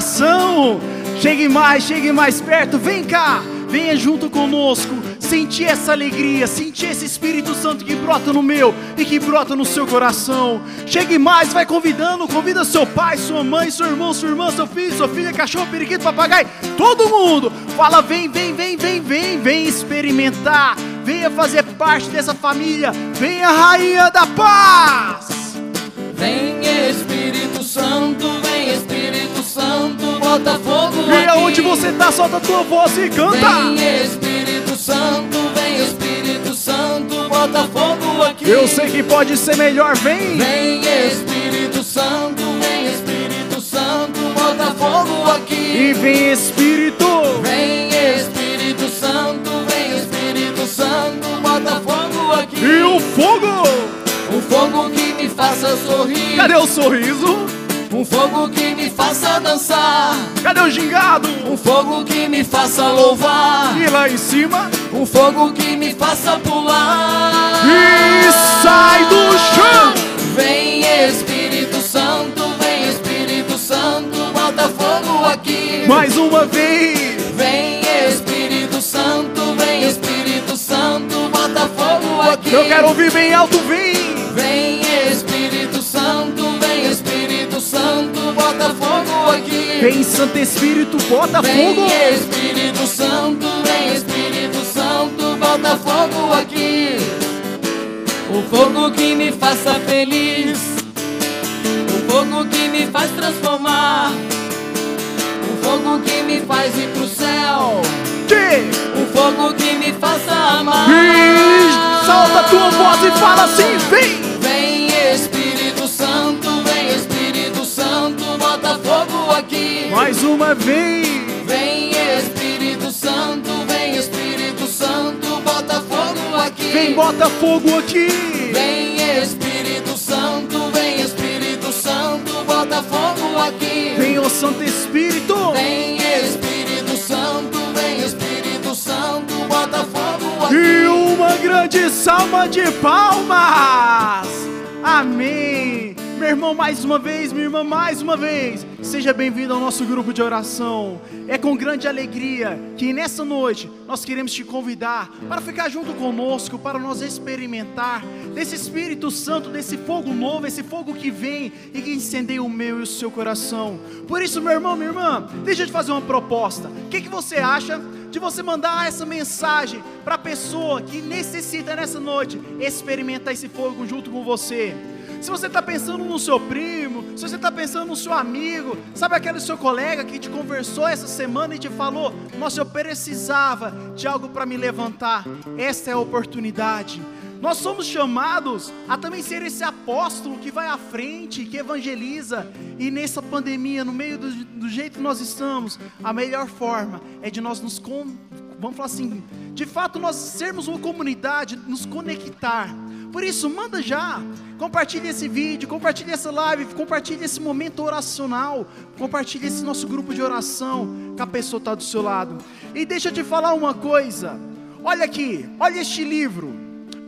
grupo de oração. Chegue mais, chegue mais perto, vem cá, venha junto conosco, sentir essa alegria, sentir esse Espírito Santo que brota no meu e que brota no seu coração. Chegue mais, vai convidando, convida seu pai, sua mãe, seu irmão, sua irmã, seu filho, sua filha, cachorro, periquito, papagaio, todo mundo. Fala, vem, vem, vem, vem, vem, vem experimentar, venha fazer parte dessa família, venha rainha da paz. Vem Espírito Santo, vem Santo, bota fogo E aonde você tá, solta a tua voz e canta. Vem Espírito Santo, vem Espírito Santo, bota fogo aqui. Eu sei que pode ser melhor, vem. Vem Espírito Santo, vem Espírito Santo, bota fogo aqui. E vem Espírito. Vem Espírito Santo, vem Espírito Santo, bota fogo aqui. E o fogo. Um fogo que me faça sorrir. Cadê o sorriso? Um fogo que me faça dançar. Cadê o gingado? Um fogo que me faça louvar. E lá em cima. Um fogo que me faça pular. E sai do chão. Vem Espírito Santo, vem Espírito Santo, bota fogo aqui. Mais uma vez. Vem Espírito Santo, vem Espírito Santo, bota fogo aqui. Eu quero ouvir bem alto, vem. Vem fogo aqui. Vem Santo Espírito, bota Vem fogo. Espírito Santo, vem Espírito Santo, bota fogo aqui. O fogo que me faça feliz, o fogo que me faz transformar, o fogo que me faz ir pro céu, Que? o fogo que me faça amar. E solta tua voz e fala assim. Vem bota fogo aqui. Mais uma vez. Vem Espírito Santo, vem Espírito Santo, bota fogo aqui. Vem, bota fogo aqui. Vem Espírito Santo, vem Espírito Santo, bota fogo aqui. Vem o Santo Espírito. Vem Espírito Santo, vem Espírito Santo, bota fogo aqui. E uma grande salva de palmas! Amém! Meu irmão, mais uma vez, minha irmã, mais uma vez, seja bem-vindo ao nosso grupo de oração. É com grande alegria que nessa noite nós queremos te convidar para ficar junto conosco, para nós experimentar desse Espírito Santo, desse fogo novo, esse fogo que vem e que incendeia o meu e o seu coração. Por isso, meu irmão, minha irmã, deixa eu te fazer uma proposta. O que, que você acha? de você mandar essa mensagem para a pessoa que necessita nessa noite experimentar esse fogo junto com você. Se você está pensando no seu primo, se você está pensando no seu amigo, sabe aquele seu colega que te conversou essa semana e te falou: Nossa, eu precisava de algo para me levantar. Esta é a oportunidade. Nós somos chamados a também ser esse apóstolo que vai à frente, que evangeliza. E nessa pandemia, no meio do, do jeito que nós estamos, a melhor forma é de nós nos, com, vamos falar assim, de fato nós sermos uma comunidade, nos conectar. Por isso, manda já, compartilhe esse vídeo, compartilhe essa live, compartilhe esse momento oracional, compartilhe esse nosso grupo de oração, que a pessoa está do seu lado. E deixa eu te falar uma coisa, olha aqui, olha este livro.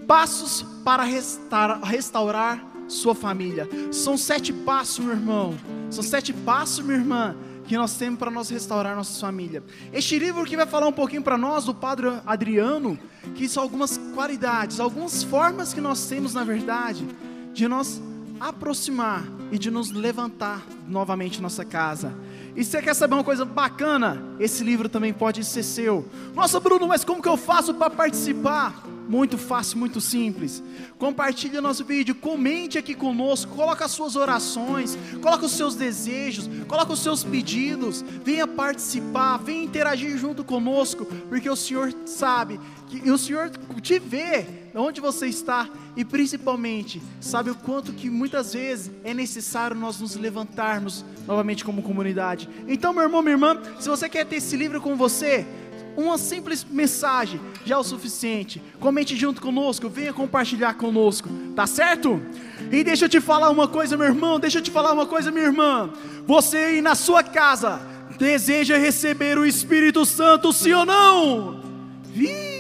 Passos para restaurar, restaurar sua família. São sete passos, meu irmão. São sete passos, minha irmã, que nós temos para nós restaurar nossa família. Este livro que vai falar um pouquinho para nós do Padre Adriano, que são algumas qualidades, algumas formas que nós temos, na verdade, de nós aproximar e de nos levantar novamente nossa casa. E você quer saber uma coisa bacana? Esse livro também pode ser seu. Nossa, Bruno, mas como que eu faço para participar? Muito fácil, muito simples. Compartilhe nosso vídeo, comente aqui conosco, coloca as suas orações, coloca os seus desejos, coloca os seus pedidos, venha participar, venha interagir junto conosco, porque o Senhor sabe que o Senhor te vê onde você está e principalmente sabe o quanto que muitas vezes é necessário nós nos levantarmos novamente como comunidade. Então, meu irmão, minha irmã, se você quer ter esse livro com você, uma simples mensagem já é o suficiente. Comente junto conosco, venha compartilhar conosco, tá certo? E deixa eu te falar uma coisa, meu irmão, deixa eu te falar uma coisa, minha irmã. Você aí na sua casa deseja receber o Espírito Santo, sim ou não? Vixe!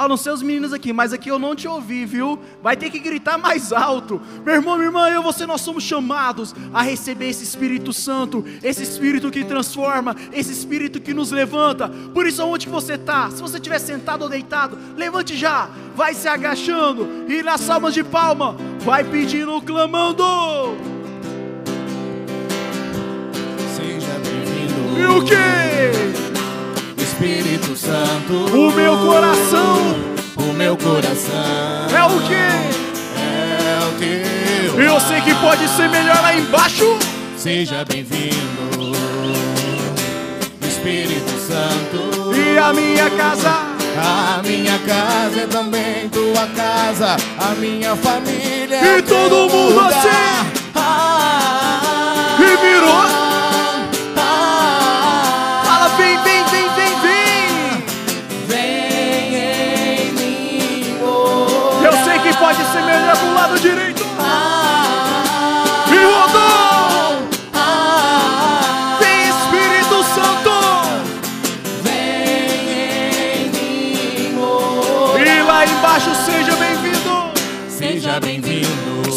Ó, não sei os meninos aqui, mas aqui eu não te ouvi, viu? Vai ter que gritar mais alto. Meu irmão, minha irmã, eu e você, nós somos chamados a receber esse Espírito Santo, esse Espírito que transforma, esse Espírito que nos levanta. Por isso, onde que você está? Se você estiver sentado ou deitado, levante já, vai se agachando e nas salmas de palma, vai pedindo, clamando. Seja bem-vindo. E o que? Espírito Santo. O meu coração. O meu coração. É o que? É o teu. Eu sei que pode ser melhor lá embaixo. Seja bem-vindo. Espírito Santo. E a minha casa. A minha casa é também tua casa, a minha família. E é todo mundo lugar. assim.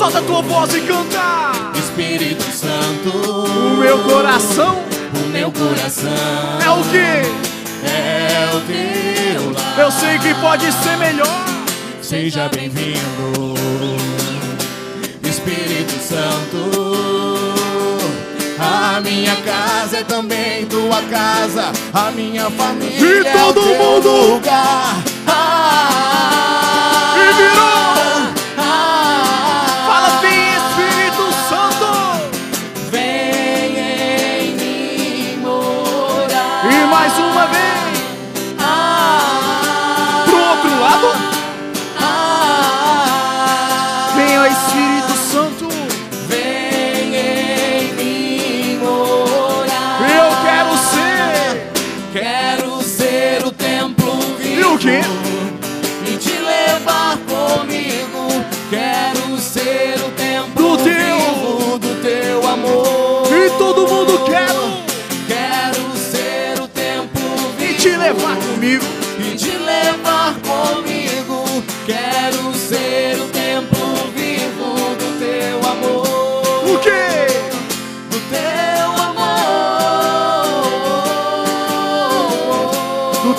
Solta a tua voz e canta. Espírito Santo. O meu coração O meu coração é o que? é o teu lar. Eu sei que pode ser melhor. Seja bem-vindo, Espírito Santo. A minha casa é também tua casa, a minha família E é o todo teu mundo. lugar. Ah,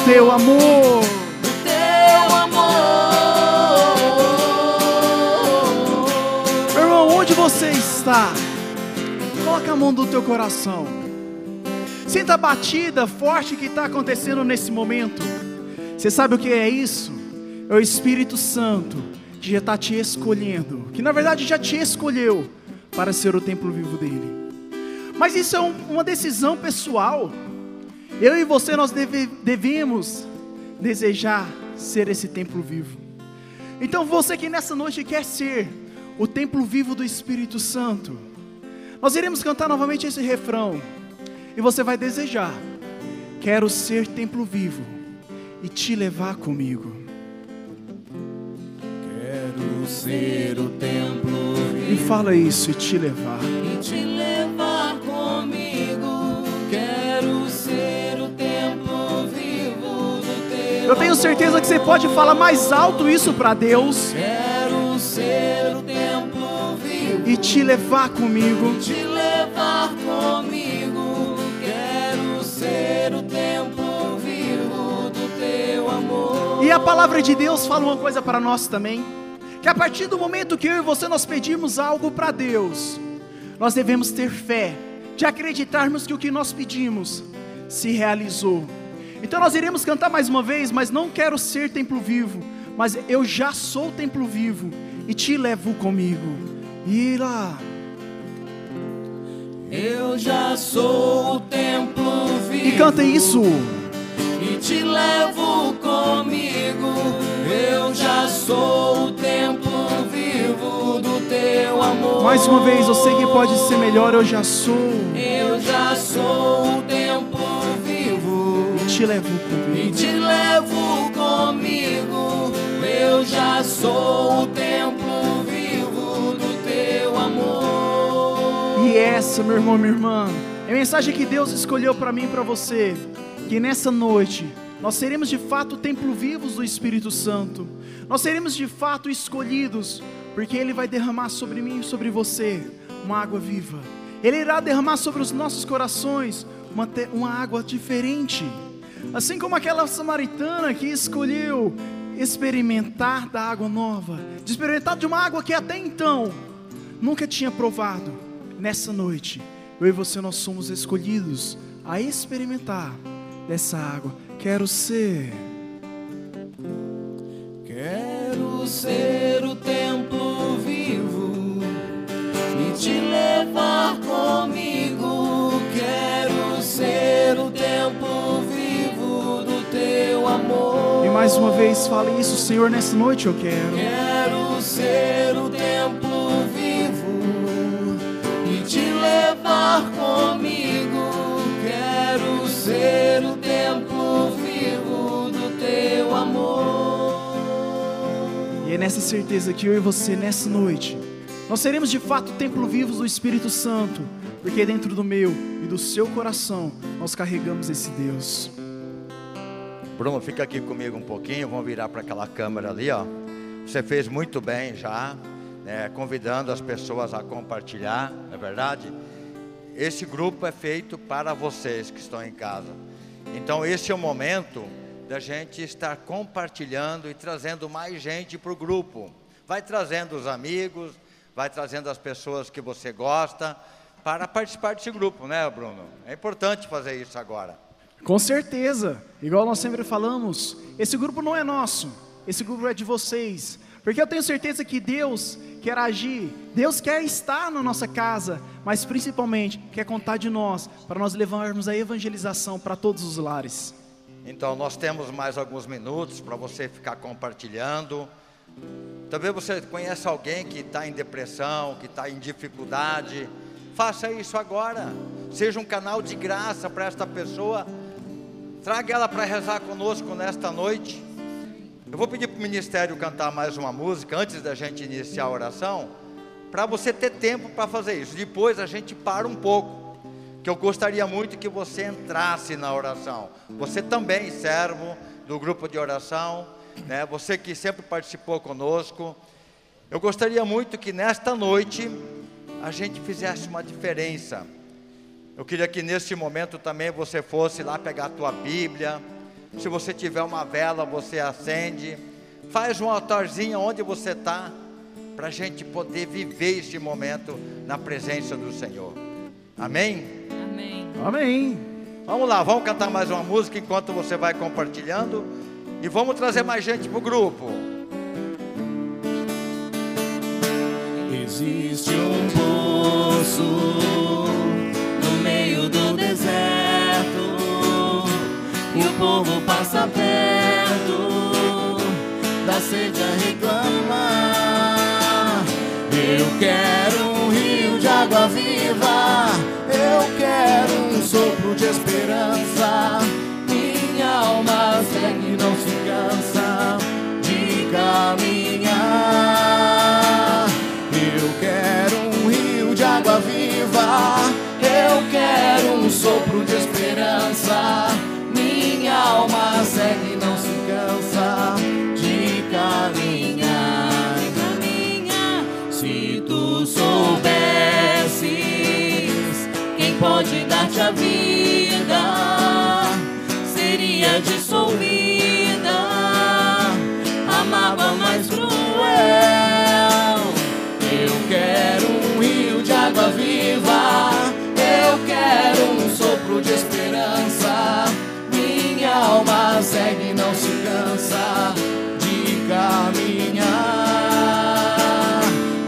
teu amor. Do teu amor. Meu irmão, onde você está? Coloca a mão do teu coração. Sinta a batida forte que está acontecendo nesse momento. Você sabe o que é isso? É o Espírito Santo que já está te escolhendo, que na verdade já te escolheu para ser o templo vivo dele. Mas isso é um, uma decisão pessoal. Eu e você nós deve, devemos desejar ser esse templo vivo. Então você que nessa noite quer ser o templo vivo do Espírito Santo, nós iremos cantar novamente esse refrão. E você vai desejar: quero ser templo vivo e te levar comigo. Quero ser o templo vivo. E fala isso e te levar. E te levar Eu tenho certeza que você pode falar mais alto isso para Deus. Quero ser o templo vivo. E te levar comigo. Te levar comigo. Quero ser o templo vivo do teu amor. E a palavra de Deus fala uma coisa para nós também, que a partir do momento que eu e você nós pedimos algo para Deus, nós devemos ter fé, de acreditarmos que o que nós pedimos se realizou. Então nós iremos cantar mais uma vez, mas não quero ser templo vivo, mas eu já sou templo vivo e te levo comigo. E lá, Eu já sou o templo vivo. e canta isso. e te levo comigo. Eu já sou o templo vivo do teu amor. Mais uma vez, eu sei que pode ser melhor, eu já sou. Eu já sou o te levo e comigo. te levo comigo. Eu já sou o templo vivo do teu amor. E essa, meu irmão, minha irmã, é a mensagem que Deus escolheu para mim e para você. Que nessa noite nós seremos de fato templo vivos do Espírito Santo. Nós seremos de fato escolhidos, porque Ele vai derramar sobre mim e sobre você uma água viva. Ele irá derramar sobre os nossos corações uma, uma água diferente. Assim como aquela samaritana que escolheu experimentar da água nova, de experimentar de uma água que até então nunca tinha provado. Nessa noite, eu e você nós somos escolhidos a experimentar dessa água. Quero ser. Quero ser mais uma vez fale isso, Senhor, nessa noite eu quero. Quero ser o templo vivo e te levar comigo. Quero ser o templo vivo do teu amor. E é nessa certeza que eu e você nessa noite nós seremos de fato templo vivos do Espírito Santo, porque dentro do meu e do seu coração nós carregamos esse Deus. Bruno, fica aqui comigo um pouquinho, vamos virar para aquela câmera ali, ó. Você fez muito bem já, né, convidando as pessoas a compartilhar, não é verdade? Esse grupo é feito para vocês que estão em casa. Então esse é o momento da gente estar compartilhando e trazendo mais gente para o grupo. Vai trazendo os amigos, vai trazendo as pessoas que você gosta para participar desse grupo, né, Bruno? É importante fazer isso agora. Com certeza, igual nós sempre falamos, esse grupo não é nosso, esse grupo é de vocês, porque eu tenho certeza que Deus quer agir, Deus quer estar na nossa casa, mas principalmente quer contar de nós, para nós levarmos a evangelização para todos os lares. Então, nós temos mais alguns minutos para você ficar compartilhando. Talvez você conheça alguém que está em depressão, que está em dificuldade. Faça isso agora. Seja um canal de graça para esta pessoa. Traga ela para rezar conosco nesta noite. Eu vou pedir para o ministério cantar mais uma música antes da gente iniciar a oração, para você ter tempo para fazer isso. Depois a gente para um pouco que eu gostaria muito que você entrasse na oração. Você também, servo do grupo de oração, né? Você que sempre participou conosco. Eu gostaria muito que nesta noite a gente fizesse uma diferença. Eu queria que neste momento também você fosse lá pegar a tua Bíblia. Se você tiver uma vela, você acende. Faz um altarzinho onde você está, para a gente poder viver este momento na presença do Senhor. Amém? Amém. Amém. Vamos lá, vamos cantar mais uma música enquanto você vai compartilhando. E vamos trazer mais gente para o grupo. Existe um sul, povo passa perto da sede a reclamar. Eu quero um rio de água viva, eu quero um sopro de esperança. Minha alma segue, não se cansa de caminhar. Eu quero um rio de água viva, eu quero um sopro de esperança. Alma segue, não se cansa de. Caminhar. Se tu soubesses quem pode dar-te a vida, seria dissolvida a mágoa mais cruel. Eu quero um rio de água viva, eu quero um sopro de esperança. Alma segue e não se cansa de caminhar.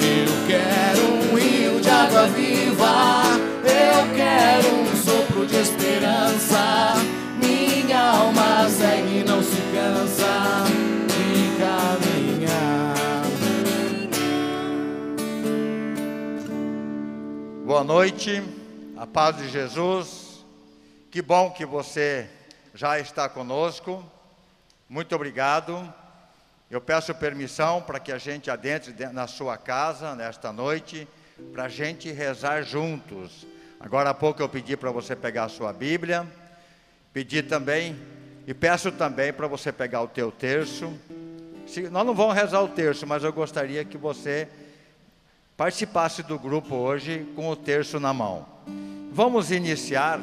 Eu quero um rio de água viva, eu quero um sopro de esperança. Minha alma segue e não se cansa de caminhar. Boa noite, a paz de Jesus. Que bom que você já está conosco. Muito obrigado. Eu peço permissão para que a gente adentre de- na sua casa nesta noite, para a gente rezar juntos. Agora há pouco eu pedi para você pegar a sua Bíblia, pedi também, e peço também para você pegar o teu terço. Se- nós não vamos rezar o terço, mas eu gostaria que você participasse do grupo hoje com o terço na mão. Vamos iniciar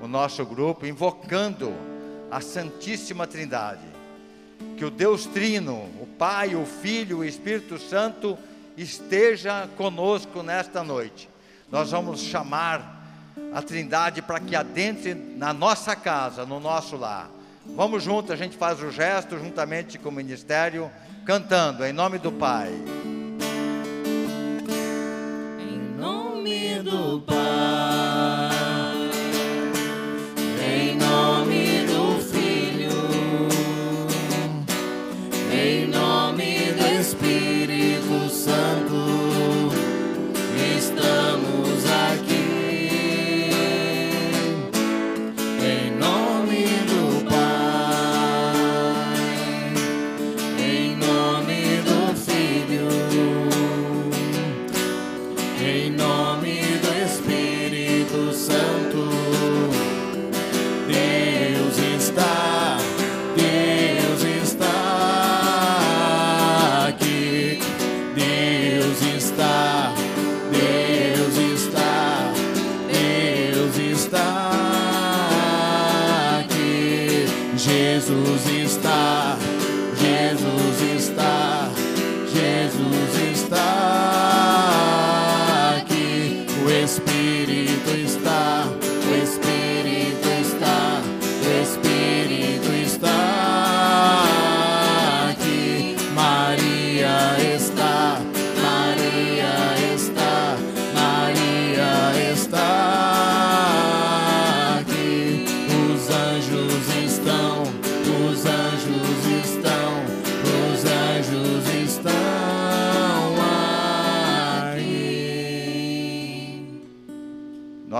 o nosso grupo invocando a Santíssima Trindade. Que o Deus Trino, o Pai, o Filho o Espírito Santo esteja conosco nesta noite. Nós vamos chamar a Trindade para que adentre na nossa casa, no nosso lar. Vamos juntos, a gente faz o gesto juntamente com o ministério, cantando em nome do Pai. Em nome do Pai,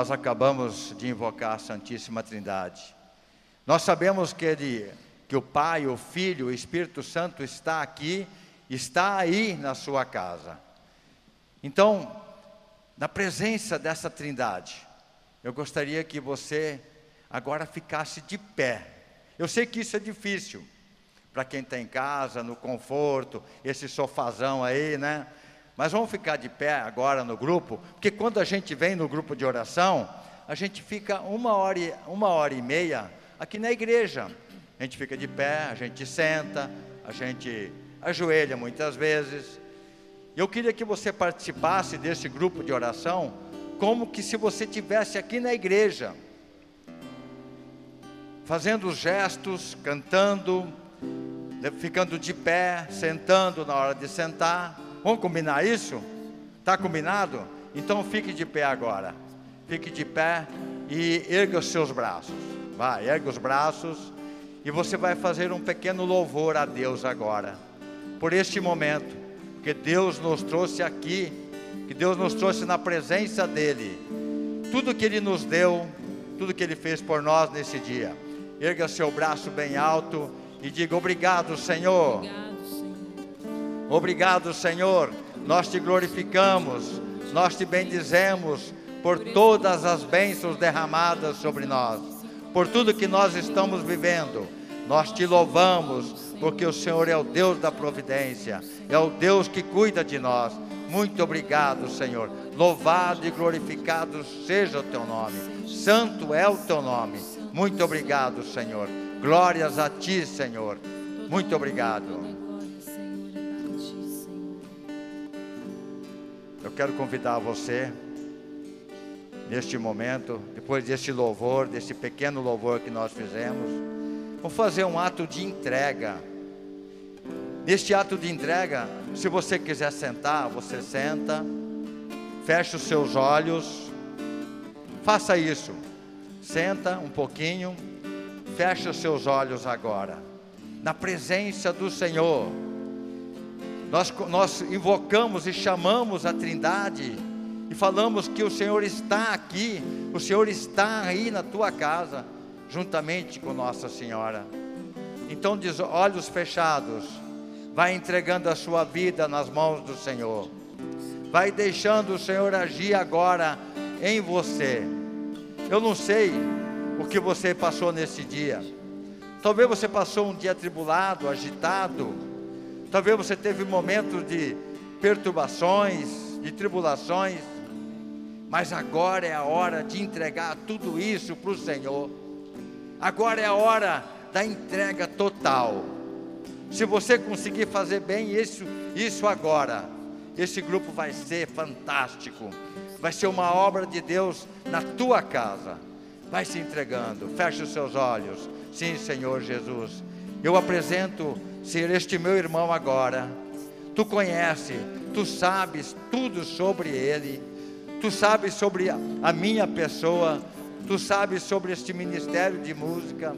Nós acabamos de invocar a Santíssima Trindade. Nós sabemos que, ele, que o Pai, o Filho, o Espírito Santo está aqui, está aí na sua casa. Então, na presença dessa Trindade, eu gostaria que você agora ficasse de pé. Eu sei que isso é difícil para quem está em casa, no conforto, esse sofazão aí, né? Mas vamos ficar de pé agora no grupo, porque quando a gente vem no grupo de oração, a gente fica uma hora, e, uma hora e meia aqui na igreja. A gente fica de pé, a gente senta, a gente ajoelha muitas vezes. Eu queria que você participasse desse grupo de oração como que se você tivesse aqui na igreja, fazendo os gestos, cantando, né, ficando de pé, sentando na hora de sentar. Vamos combinar isso? Tá combinado? Então fique de pé agora. Fique de pé e erga os seus braços. Vai, erga os braços e você vai fazer um pequeno louvor a Deus agora. Por este momento, que Deus nos trouxe aqui, que Deus nos trouxe na presença dele. Tudo que ele nos deu, tudo que ele fez por nós nesse dia. Erga seu braço bem alto e diga obrigado, Senhor. Obrigado, Senhor. Nós te glorificamos, nós te bendizemos por todas as bênçãos derramadas sobre nós, por tudo que nós estamos vivendo. Nós te louvamos, porque o Senhor é o Deus da providência, é o Deus que cuida de nós. Muito obrigado, Senhor. Louvado e glorificado seja o teu nome. Santo é o teu nome. Muito obrigado, Senhor. Glórias a ti, Senhor. Muito obrigado. Eu quero convidar você, neste momento, depois deste louvor, desse pequeno louvor que nós fizemos, vamos fazer um ato de entrega. Neste ato de entrega, se você quiser sentar, você senta, fecha os seus olhos, faça isso. Senta um pouquinho, fecha os seus olhos agora, na presença do Senhor nós, nós invocamos e chamamos a Trindade e falamos que o Senhor está aqui, o Senhor está aí na tua casa, juntamente com Nossa Senhora. Então, diz, olhos fechados, vai entregando a sua vida nas mãos do Senhor, vai deixando o Senhor agir agora em você. Eu não sei o que você passou nesse dia, talvez você passou um dia tribulado, agitado, Talvez você teve momentos de perturbações, de tribulações, mas agora é a hora de entregar tudo isso para o Senhor. Agora é a hora da entrega total. Se você conseguir fazer bem isso, isso agora, esse grupo vai ser fantástico. Vai ser uma obra de Deus na tua casa. Vai se entregando. Feche os seus olhos. Sim, Senhor Jesus. Eu apresento ser este meu irmão agora. Tu conhece, tu sabes tudo sobre ele, tu sabes sobre a minha pessoa, tu sabes sobre este ministério de música.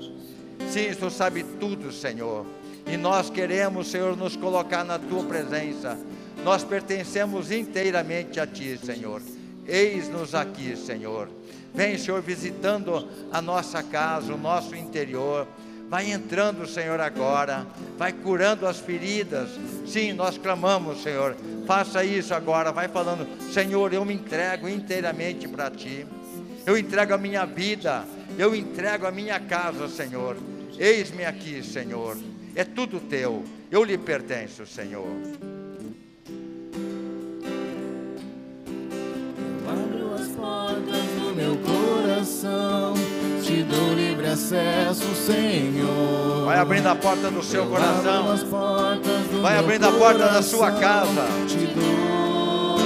Sim, tu sabe tudo, Senhor. E nós queremos, Senhor, nos colocar na tua presença. Nós pertencemos inteiramente a ti, Senhor. Eis-nos aqui, Senhor. Vem, Senhor, visitando a nossa casa, o nosso interior. Vai entrando, Senhor, agora. Vai curando as feridas. Sim, nós clamamos, Senhor. Faça isso agora. Vai falando, Senhor, eu me entrego inteiramente para Ti. Eu entrego a minha vida. Eu entrego a minha casa, Senhor. Eis-me aqui, Senhor. É tudo Teu. Eu lhe pertenço, Senhor. Eu abro as portas do meu coração dou livre acesso, Senhor. Vai abrindo a porta do seu coração. Vai abrindo a porta da sua casa. Te dou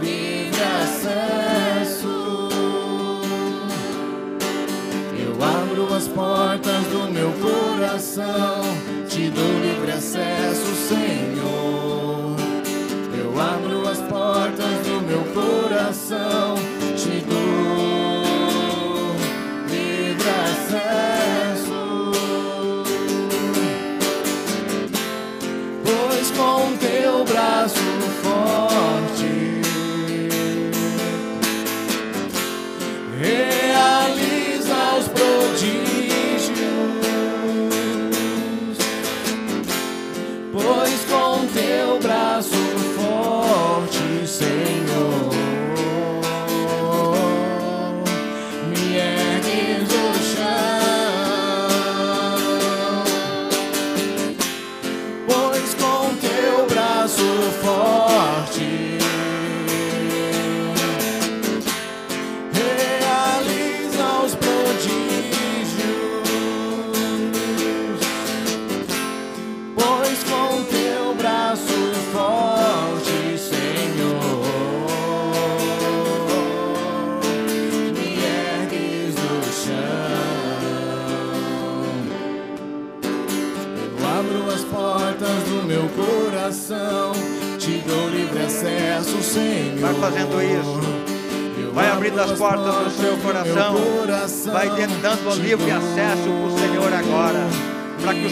livre acesso. Eu abro as portas do meu coração. Te dou livre acesso, Senhor. Eu abro as portas do meu coração. Forte,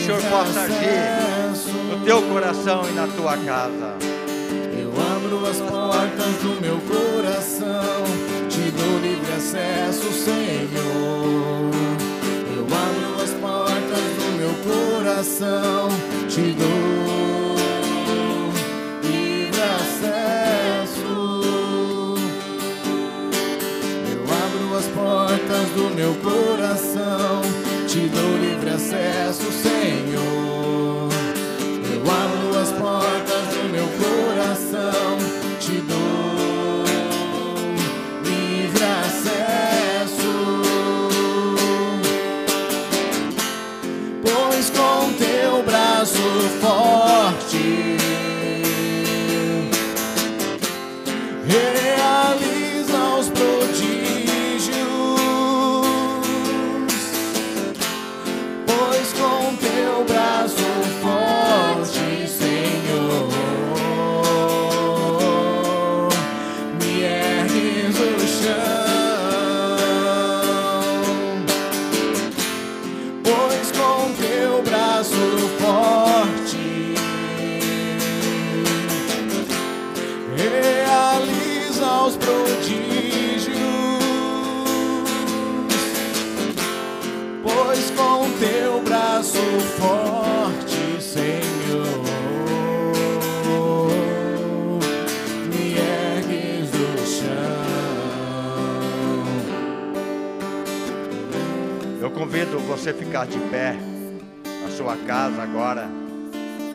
Senhor possa agir no teu coração e na tua casa. Eu abro as portas do meu coração, te dou livre acesso, Senhor. Eu abro as portas do meu coração, te dou livre acesso. Eu abro as portas do meu coração, te dou livre acesso, Eu convido você a ficar de pé na sua casa agora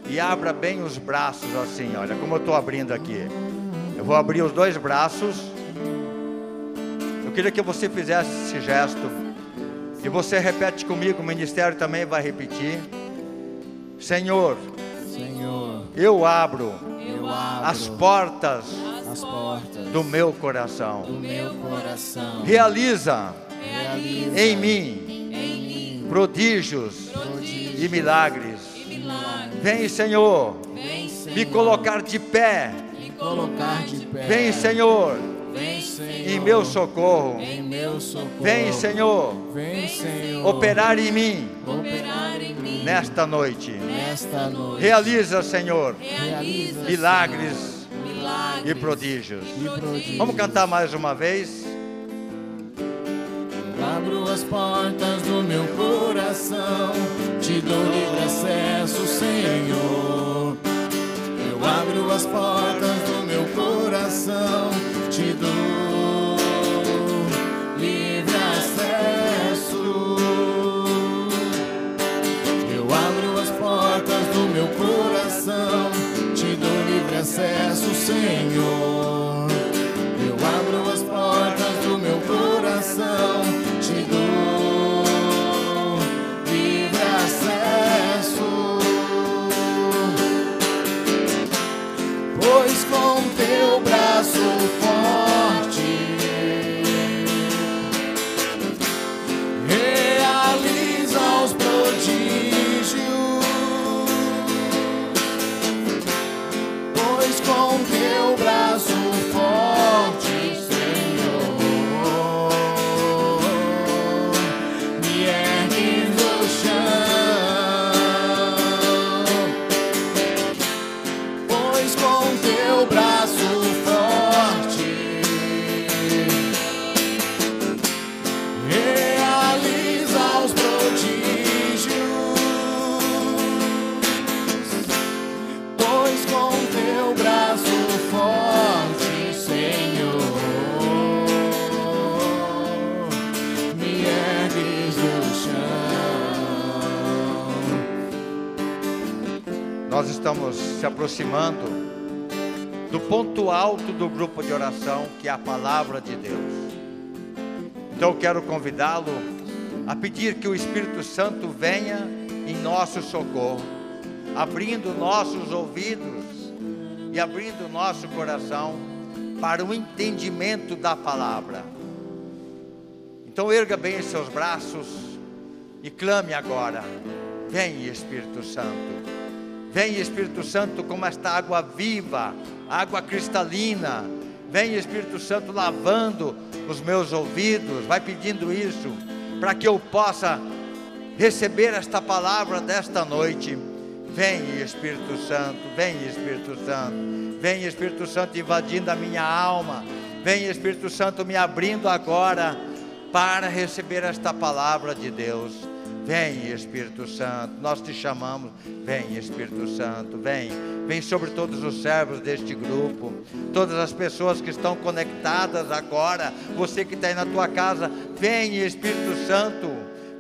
e abra bem os braços assim, olha, como eu estou abrindo aqui. Eu vou abrir os dois braços. Eu queria que você fizesse esse gesto e você repete comigo, o ministério também vai repetir. Senhor, Senhor, eu abro eu abro as portas as portas do meu coração. do meu coração. Realiza Realiza em mim em mim prodígios e milagres. Vem, Senhor, me Senhor, colocar de pé. Vem, Senhor, Senhor, em meu socorro. Vem, Senhor, Vem, Senhor, operar em mim operar em mim nesta noite. nesta noite. Realiza, Senhor, Realiza, milagres milagres e prodígios. E prodígios. Vamos cantar mais uma vez? Abro as portas do meu coração, te dou livre acesso, Senhor. Eu abro as portas do meu coração, te dou livre acesso. Eu abro as portas do meu coração, te dou livre acesso, Senhor. Estamos se aproximando do ponto alto do grupo de oração, que é a palavra de Deus. Então quero convidá-lo a pedir que o Espírito Santo venha em nosso socorro, abrindo nossos ouvidos e abrindo nosso coração para o entendimento da palavra. Então erga bem os seus braços e clame agora: Vem Espírito Santo. Vem Espírito Santo como esta água viva água cristalina. Vem Espírito Santo lavando os meus ouvidos, vai pedindo isso, para que eu possa receber esta palavra desta noite. Vem Espírito Santo, vem Espírito Santo, vem Espírito Santo invadindo a minha alma, vem Espírito Santo me abrindo agora para receber esta palavra de Deus. Vem Espírito Santo, nós te chamamos. Vem Espírito Santo, vem. Vem sobre todos os servos deste grupo, todas as pessoas que estão conectadas agora. Você que está aí na tua casa, vem Espírito Santo.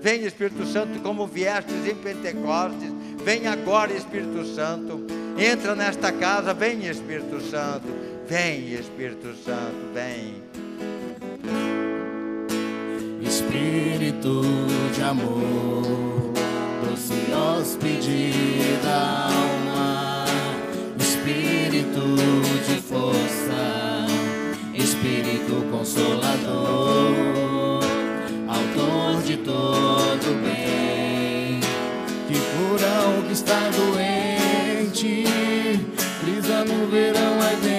Vem Espírito Santo, como viestes em Pentecostes. Vem agora, Espírito Santo. Entra nesta casa, vem Espírito Santo. Vem Espírito Santo, vem. Espírito de amor, doce hóspede da alma, Espírito de força, Espírito consolador, autor de todo bem, que cura o que está doente, brisa no verão ardente,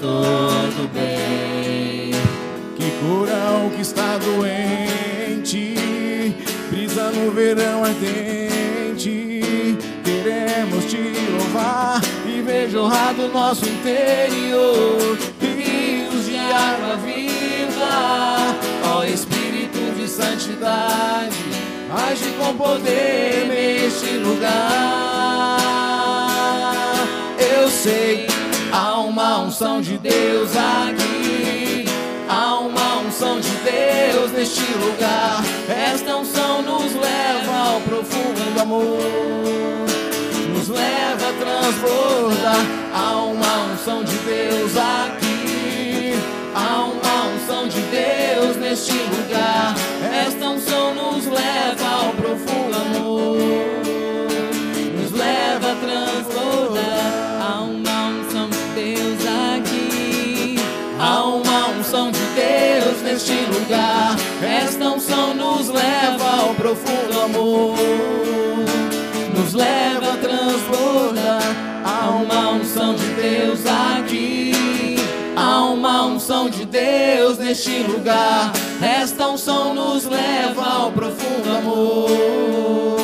todo bem, que cura o que está doente, brisa no verão ardente, queremos te louvar e ver jorrar do nosso interior. Rios de água viva, ó Espírito de santidade, age com poder neste lugar. Eu sei, uma unção de Deus aqui, há uma unção de Deus neste lugar. Esta unção nos leva ao profundo amor nos leva a transbordar. Há uma unção de Deus aqui, há uma unção de Deus neste lugar. Deus neste lugar. Esta unção nos leva ao profundo amor nos leva a transbordar. Há uma unção de Deus aqui, há uma unção de Deus neste lugar. Esta unção nos leva ao profundo amor,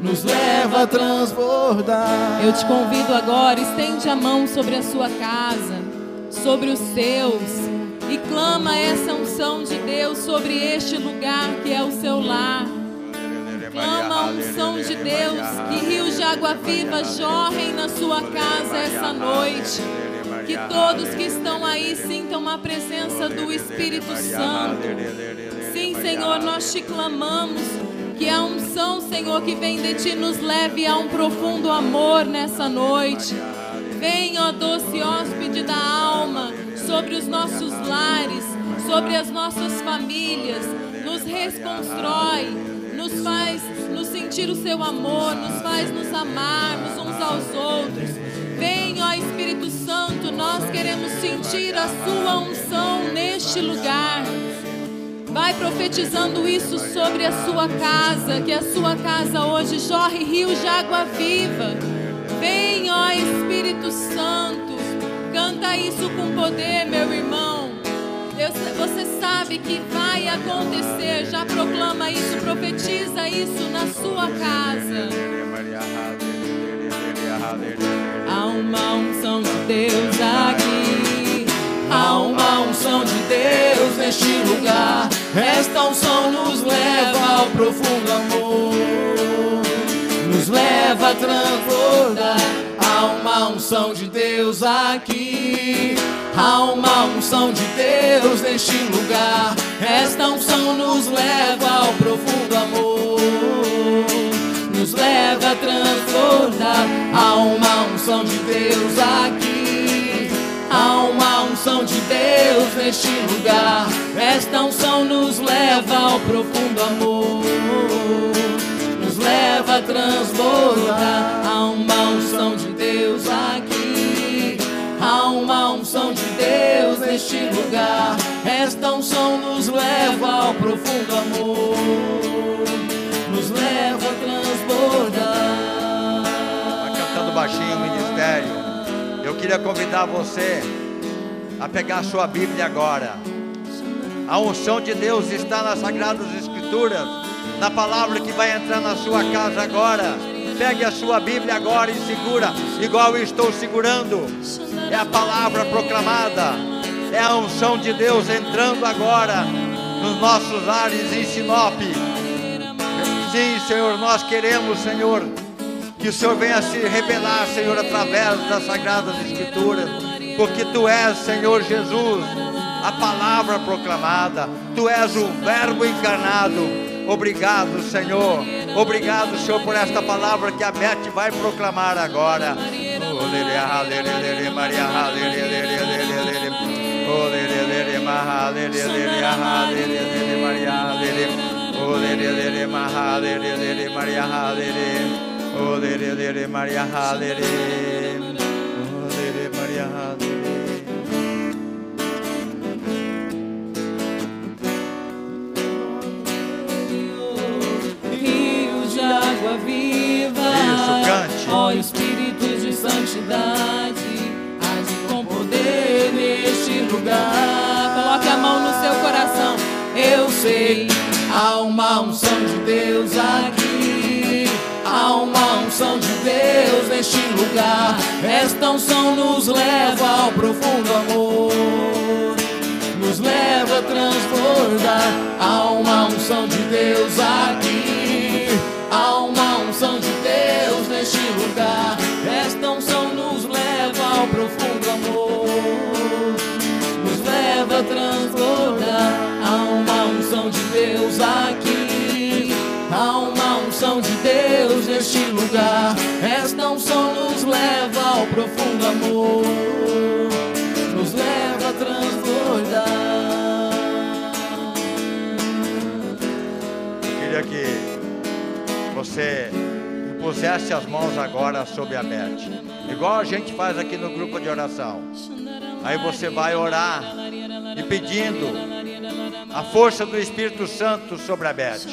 nos leva a transbordar. Eu te convido agora, estende a mão sobre a sua casa, sobre os seus, e clama essa unção de Deus sobre este lugar que é o seu lar. Clama a unção de Deus, que rios de água viva jorrem na sua casa essa noite. Que todos que estão aí sintam a presença do Espírito Santo. Sim, Senhor, nós te clamamos que a unção, Senhor, que vem de ti nos leve a um profundo amor nessa noite. Vem, ó doce hóspede da alma, sobre os nossos lares, sobre as nossas famílias, nos reconstrói, nos faz nos sentir o seu amor, nos faz nos amarmos uns aos outros. Vem, ó Espírito Santo, nós queremos sentir a sua unção neste lugar. Vai profetizando isso sobre a sua casa, que a sua casa hoje jorre rios de água viva. Vem, ó Espírito Santo, canta isso com poder, meu irmão. Você sabe que vai acontecer, já proclama isso, profetiza isso na sua casa. Há uma unção de Deus aqui, há uma unção de Deus neste lugar. Esta unção nos leva ao profundo amor, leva a transbordar. Há uma unção de Deus aqui. Há uma unção de Deus neste lugar. Esta unção nos leva ao profundo amor, nos leva a transbordar. Há uma unção de Deus aqui. Há uma unção de Deus neste lugar. Esta unção nos leva ao profundo amor, nos leva leva transbordar. Há uma unção de Deus aqui. Há uma unção de Deus neste lugar. Esta unção nos leva ao profundo amor. Nos leva a transbordar. Vai cantando baixinho o ministério. Eu queria convidar você a pegar a sua Bíblia agora. A unção de Deus está nas Sagradas Escrituras, na palavra que vai entrar na sua casa agora. Pegue a sua Bíblia agora e segura, igual eu estou segurando. É a palavra proclamada, é a unção de Deus entrando agora nos nossos lares em Sinop. Sim, Senhor, nós queremos, Senhor, que o Senhor venha se revelar, Senhor, através das Sagradas Escrituras, porque Tu és, Senhor Jesus, a palavra proclamada, Tu és o Verbo encarnado. Obrigado, Senhor. Obrigado, Senhor, por esta palavra que a Beth vai proclamar agora. Oh, Maria, água viva. Isso, cante. Ó Espírito de santidade, age com poder neste lugar. Coloque a mão no seu coração. Eu sei, há uma unção de Deus aqui. Há uma unção de Deus neste lugar. Esta unção nos leva ao profundo amor nos leva a transbordar. Há uma unção de Deus aqui. Unção de Deus neste lugar. Esta unção nos leva ao profundo amor. Nos leva a transbordar. Há uma unção de Deus aqui. Há uma unção de Deus neste lugar. Esta unção nos leva ao profundo amor você pusesse as mãos agora sobre a Beth, igual a gente faz aqui no grupo de oração. Aí você vai orar e pedindo a força do Espírito Santo sobre a Beth,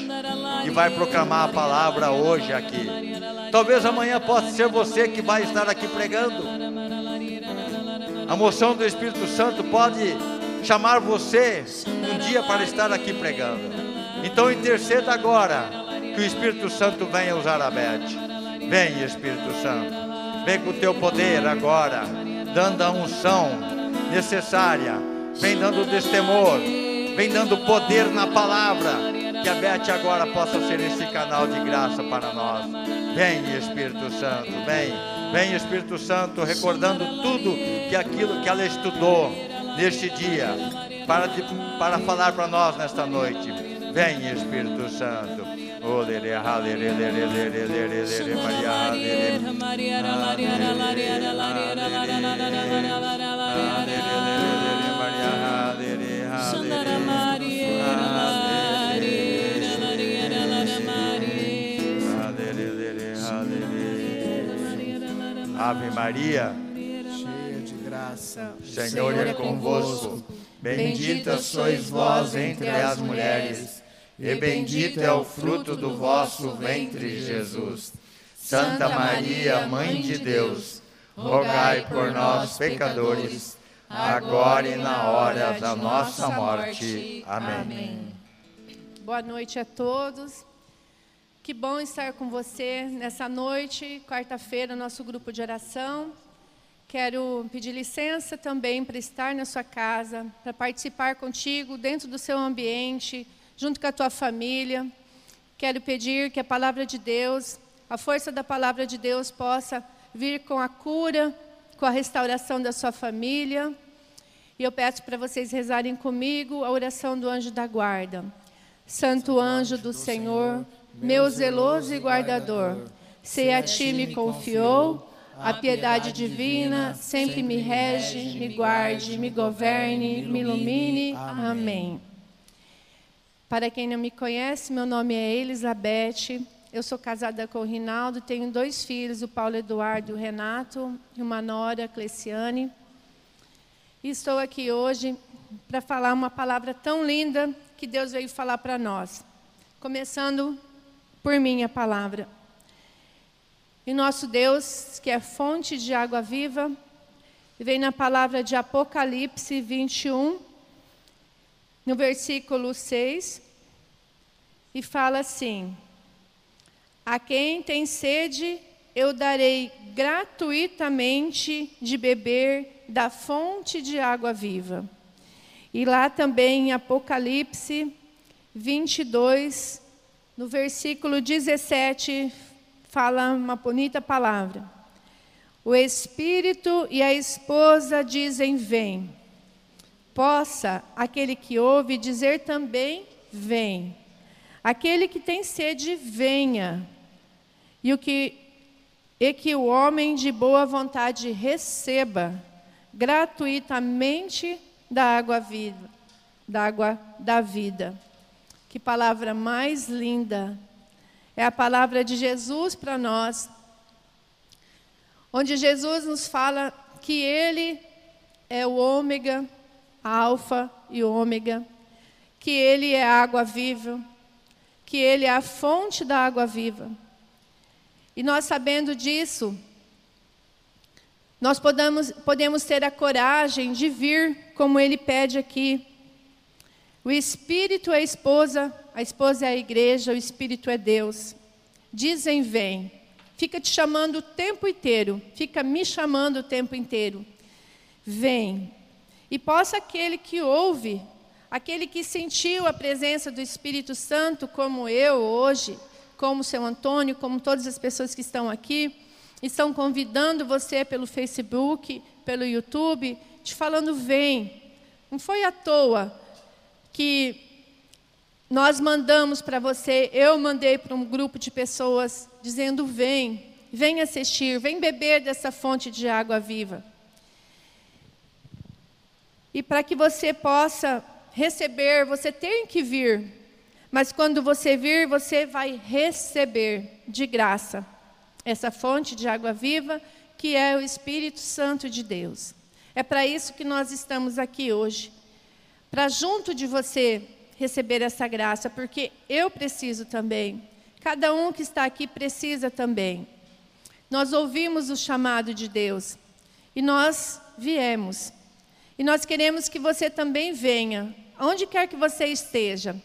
que vai proclamar a palavra hoje aqui. Talvez amanhã possa ser você que vai estar aqui pregando. A moção do Espírito Santo pode chamar você um dia para estar aqui pregando. Então interceda agora que o Espírito Santo venha usar a Beth. Vem, Espírito Santo. Vem com o teu poder agora, dando a unção necessária. Vem dando destemor. Vem dando poder na palavra. Que a Beth agora possa ser esse canal de graça para nós. Vem, Espírito Santo, vem. Vem, Espírito Santo, recordando tudo que aquilo que ela estudou neste dia, para, de- para falar para nós nesta noite. Vem, Espírito Santo. Oh. Ave Maria, Cheia de graça. Senhor é convosco. Bendita sois vós entre as mulheres, e bendito é o fruto do vosso ventre, Jesus. Santa Maria, Mãe de Deus, rogai por nós, pecadores, agora e na hora da nossa morte. Amém. Boa noite a todos. Que bom estar com você nessa noite, quarta-feira, nosso grupo de oração. Quero pedir licença também para estar na sua casa, para participar contigo dentro do seu ambiente, junto com a tua família. Quero pedir que a palavra de Deus, a força da palavra de Deus possa vir com a cura, com a restauração da sua família. E eu peço para vocês rezarem comigo a oração do anjo da guarda. Santo anjo do Senhor, meu zeloso e guardador, se a ti me confiou, a piedade divina sempre me rege, me guarde, me governe, me ilumine. Amém. Para quem não me conhece, meu nome é Elizabeth, Eu sou casada com o Rinaldo, tenho dois filhos, o Paulo Eduardo e o Renato, e uma nora, a Cleciane. E estou aqui hoje para falar uma palavra tão linda que Deus veio falar para nós. Começando por minha palavra. E nosso Deus, que é fonte de água viva, vem na palavra de Apocalipse 21, no versículo 6, e fala assim: a quem tem sede, eu darei gratuitamente de beber da fonte de água viva. E lá também em Apocalipse 22, no versículo 17, fala uma bonita palavra. O Espírito e a esposa dizem: Vem. Possa aquele que ouve dizer também: Vem. Aquele que tem sede, venha e o que e que o homem de boa vontade receba gratuitamente da água viva, da água da vida. Que palavra mais linda. É a palavra de Jesus para nós. Onde Jesus nos fala que ele é o ômega, alfa e ômega, que ele é a água viva, que ele é a fonte da água viva. E nós sabendo disso, nós podemos, podemos ter a coragem de vir como ele pede aqui. O Espírito é a esposa, a esposa é a igreja, o Espírito é Deus. Dizem, vem. Fica te chamando o tempo inteiro, fica me chamando o tempo inteiro. Vem. E possa aquele que ouve, aquele que sentiu a presença do Espírito Santo, como eu hoje, como o seu Antônio, como todas as pessoas que estão aqui, estão convidando você pelo Facebook, pelo YouTube, te falando: vem. Não foi à toa que nós mandamos para você, eu mandei para um grupo de pessoas dizendo: vem, vem assistir, vem beber dessa fonte de água viva. E para que você possa receber, você tem que vir mas quando você vir, você vai receber de graça essa fonte de água viva, que é o Espírito Santo de Deus. É para isso que nós estamos aqui hoje. Para junto de você receber essa graça, porque eu preciso também. Cada um que está aqui precisa também. Nós ouvimos o chamado de Deus e nós viemos. E nós queremos que você também venha, onde quer que você esteja.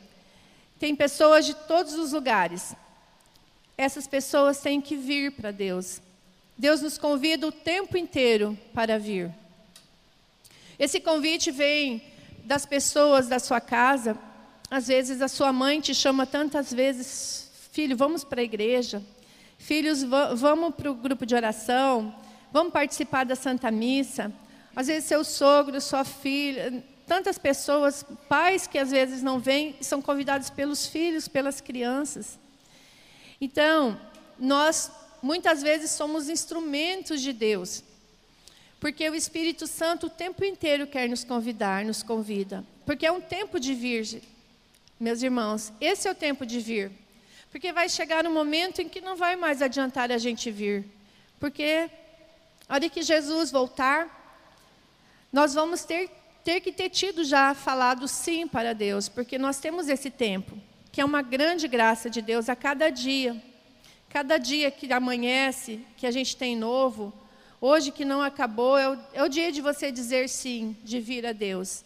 Tem pessoas de todos os lugares. Essas pessoas têm que vir para Deus. Deus nos convida o tempo inteiro para vir. Esse convite vem das pessoas da sua casa. Às vezes a sua mãe te chama tantas vezes, filho, vamos para a igreja. Filhos, vamos para o grupo de oração. Vamos participar da Santa Missa. Às vezes seu sogro, sua filha, tantas pessoas, pais que às vezes não vêm, são convidados pelos filhos, pelas crianças. Então, nós muitas vezes somos instrumentos de Deus. Porque o Espírito Santo o tempo inteiro quer nos convidar, nos convida. Porque é um tempo de vir, meus irmãos. Esse é o tempo de vir. Porque vai chegar um momento em que não vai mais adiantar a gente vir. Porque a hora que Jesus voltar, nós vamos ter ter que ter tido já falado sim para Deus, porque nós temos esse tempo, que é uma grande graça de Deus a cada dia. Cada dia que amanhece, que a gente tem novo, hoje que não acabou, é o, é o dia de você dizer sim, de vir a Deus.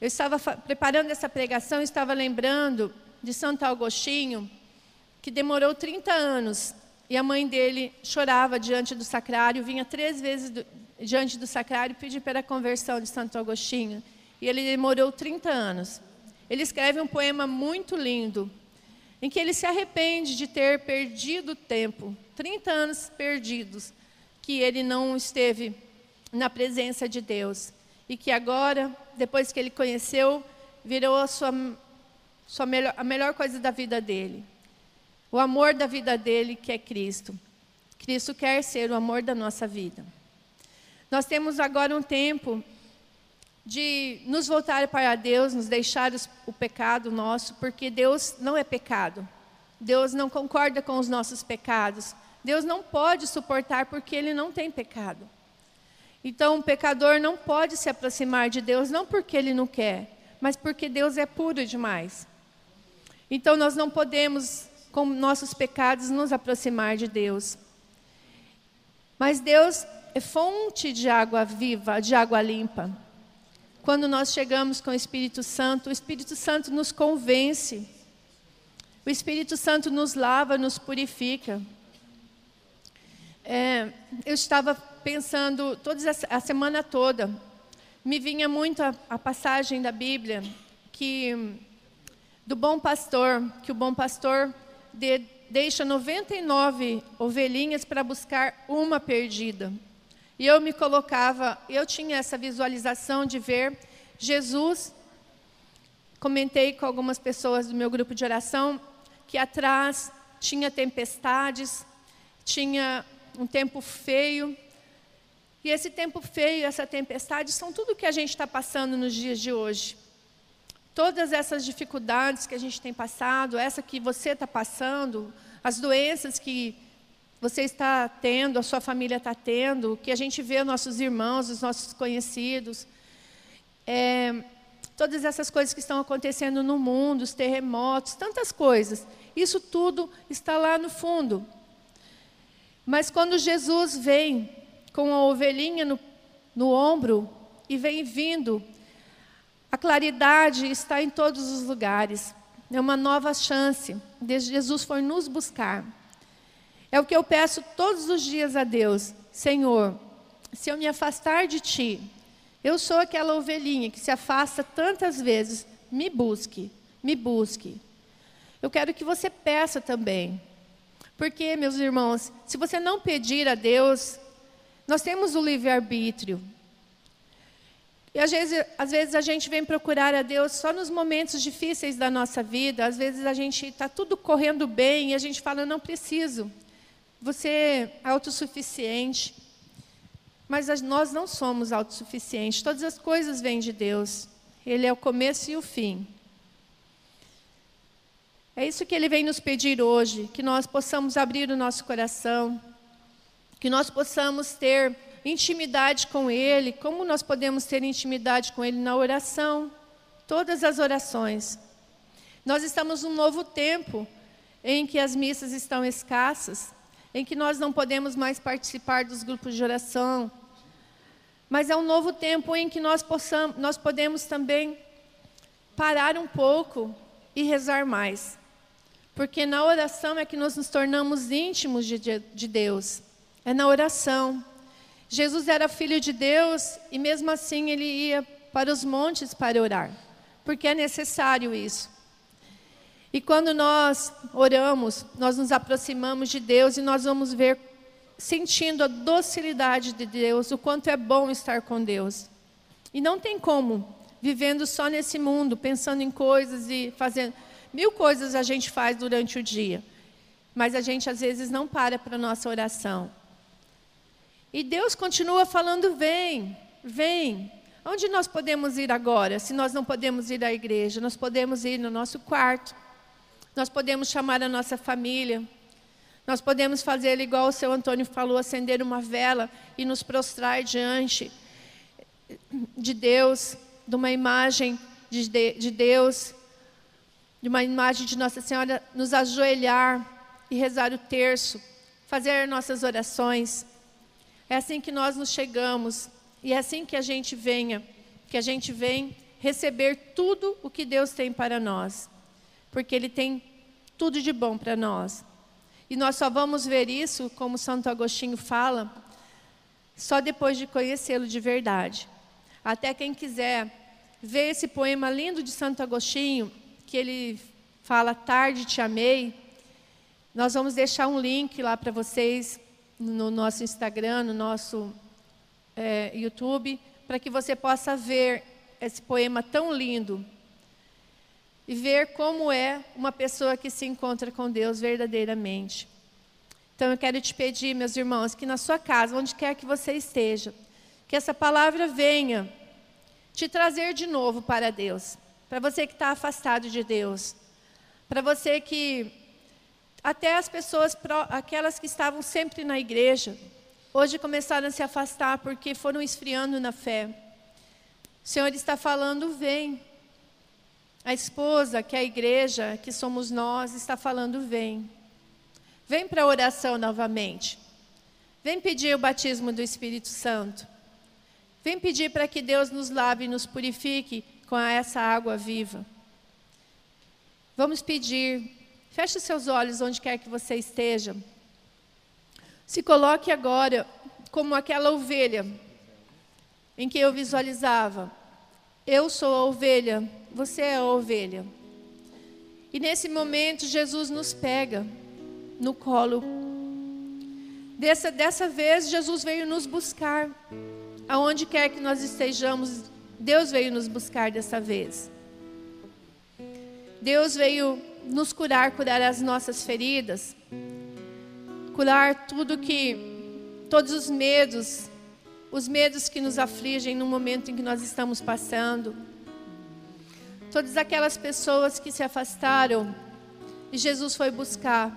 Eu estava preparando essa pregação, estava lembrando de Santo Agostinho, que demorou 30 anos, e a mãe dele chorava diante do sacrário, vinha três vezes diante do sacrário pedir pela conversão de Santo Agostinho. E ele demorou 30 anos. Ele escreve um poema muito lindo, em que ele se arrepende de ter perdido tempo, 30 anos perdidos, que ele não esteve na presença de Deus. E que agora, depois que ele conheceu, virou a sua, sua melhor, a melhor coisa da vida dele. O amor da vida dele, que é Cristo. Cristo quer ser o amor da nossa vida. Nós temos agora um tempo de nos voltar para Deus, nos deixar o pecado nosso, porque Deus não é pecado. Deus não concorda com os nossos pecados. Deus não pode suportar porque ele não tem pecado. Então, o pecador não pode se aproximar de Deus, não porque ele não quer, mas porque Deus é puro demais. Então, nós não podemos, com nossos pecados, nos aproximar de Deus. Mas Deus é fonte de água viva, de água limpa. Quando nós chegamos com o Espírito Santo, o Espírito Santo nos convence. O Espírito Santo nos lava, nos purifica. É, eu estava pensando toda a semana toda, me vinha muito a, a passagem da Bíblia que do bom pastor, que o bom pastor de, deixa 99 ovelhinhas para buscar uma perdida. E eu me colocava, eu tinha essa visualização de ver Jesus. Comentei com algumas pessoas do meu grupo de oração que atrás tinha tempestades, tinha um tempo feio. E esse tempo feio, essa tempestade, são tudo que a gente está passando nos dias de hoje. Todas essas dificuldades que a gente tem passado, essa que você está passando, as doenças que você está tendo, a sua família está tendo, que a gente vê nossos irmãos, os nossos conhecidos, é, todas essas coisas que estão acontecendo no mundo, os terremotos, tantas coisas. Isso tudo está lá no fundo. Mas quando Jesus vem com a ovelhinha no, no ombro e vem vindo, a claridade está em todos os lugares. É uma nova chance. Jesus foi nos buscar. É o que eu peço todos os dias a Deus. Senhor, se eu me afastar de Ti, eu sou aquela ovelhinha que se afasta tantas vezes. Me busque, me busque. Eu quero que você peça também. Porque, meus irmãos, se você não pedir a Deus, nós temos o livre-arbítrio. E às vezes, às vezes a gente vem procurar a Deus só nos momentos difíceis da nossa vida. Às vezes a gente está tudo correndo bem e a gente fala, não preciso. Você é autossuficiente. Mas nós não somos autossuficientes. Todas as coisas vêm de Deus. Ele é o começo e o fim. É isso que Ele vem nos pedir hoje, que nós possamos abrir o nosso coração, que nós possamos ter intimidade com Ele. Como nós podemos ter intimidade com Ele na oração? Todas as orações. Nós estamos num novo tempo em que as missas estão escassas, em que nós não podemos mais participar dos grupos de oração. Mas é um novo tempo em que nós, possamos, nós podemos também parar um pouco e rezar mais. Porque na oração é que nós nos tornamos íntimos de, de Deus. É na oração. Jesus era filho de Deus e mesmo assim ele ia para os montes para orar. Porque é necessário isso. E quando nós oramos, nós nos aproximamos de Deus e nós vamos ver, sentindo a docilidade de Deus, o quanto é bom estar com Deus. E não tem como, vivendo só nesse mundo, pensando em coisas e fazendo. Mil coisas a gente faz durante o dia, mas a gente às vezes não para para a nossa oração. E Deus continua falando: vem, vem. Onde nós podemos ir agora? Se nós não podemos ir à igreja, nós podemos ir no nosso quarto, nós podemos chamar a nossa família, nós podemos fazer igual o seu Antônio falou, acender uma vela e nos prostrar diante de Deus, de uma imagem de, de Deus de uma imagem de Nossa Senhora, nos ajoelhar e rezar o terço, fazer nossas orações. É assim que nós nos chegamos e é assim que a gente venha, que a gente vem receber tudo o que Deus tem para nós, porque Ele tem tudo de bom para nós. E nós só vamos ver isso, como Santo Agostinho fala, só depois de conhecê-lo de verdade. Até quem quiser ver esse poema lindo de Santo Agostinho, que ele fala Tarde Te Amei, nós vamos deixar um link lá para vocês no nosso Instagram, no nosso é, YouTube, para que você possa ver esse poema tão lindo e ver como é uma pessoa que se encontra com Deus verdadeiramente. Então eu quero te pedir, meus irmãos, que na sua casa, onde quer que você esteja, que essa palavra venha te trazer de novo para Deus para você que está afastado de Deus, para você que Até as pessoas, aquelas que estavam sempre na igreja, hoje começaram a se afastar porque foram esfriando na fé. O Senhor está falando, vem. A esposa, que é a igreja, que somos nós, está falando, vem. Vem para a oração novamente. Vem pedir o batismo do Espírito Santo. Vem pedir para que Deus nos lave e nos purifique com essa água viva. Vamos pedir. Feche seus olhos onde quer que você esteja. Se coloque agora como aquela ovelha em que eu visualizava. Eu sou a ovelha, você é a ovelha. E nesse momento Jesus nos pega no colo. Dessa, dessa vez Jesus veio nos buscar. Aonde quer que nós estejamos, Deus veio nos buscar dessa vez. Deus veio nos curar, curar as nossas feridas, curar tudo que, todos os medos, os medos que nos afligem no momento em que nós estamos passando. Todas aquelas pessoas que se afastaram e Jesus foi buscar.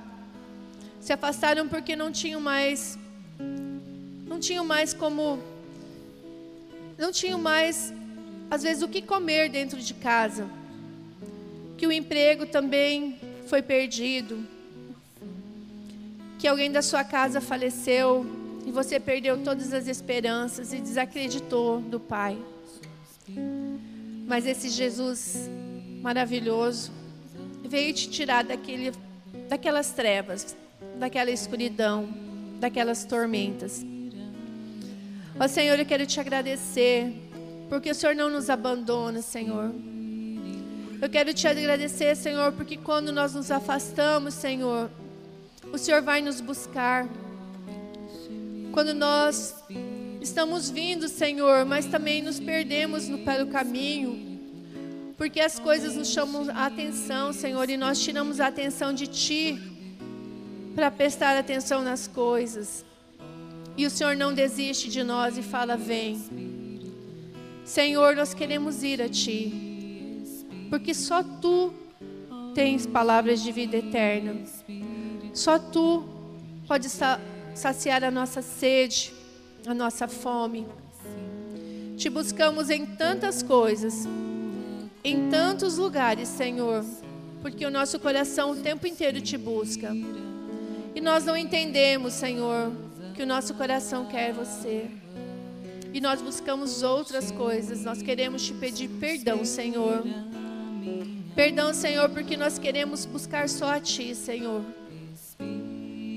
Se afastaram porque não tinham mais não tinham mais como não tinham mais às vezes o que comer dentro de casa. Que o emprego também foi perdido. Que alguém da sua casa faleceu e você perdeu todas as esperanças e desacreditou do Pai. Mas esse Jesus maravilhoso veio te tirar daquele, daquelas trevas, daquela escuridão, daquelas tormentas. Ó Senhor, eu quero te agradecer, porque o Senhor não nos abandona, Senhor. Eu quero te agradecer, Senhor, porque quando nós nos afastamos, Senhor, o Senhor vai nos buscar. Quando nós estamos vindo, Senhor, mas também nos perdemos no, pelo caminho, porque as coisas nos chamam a atenção, Senhor, e nós tiramos a atenção de Ti para prestar atenção nas coisas. E o Senhor não desiste de nós e fala: Vem. Senhor, nós queremos ir a Ti, porque só Tu tens palavras de vida eterna, só Tu pode saciar a nossa sede, a nossa fome. Te buscamos em tantas coisas, em tantos lugares, Senhor, porque o nosso coração o tempo inteiro te busca. E nós não entendemos, Senhor, que o nosso coração quer você. E nós buscamos outras coisas. Nós queremos te pedir perdão, Senhor. Perdão, Senhor, porque nós queremos buscar só a Ti, Senhor.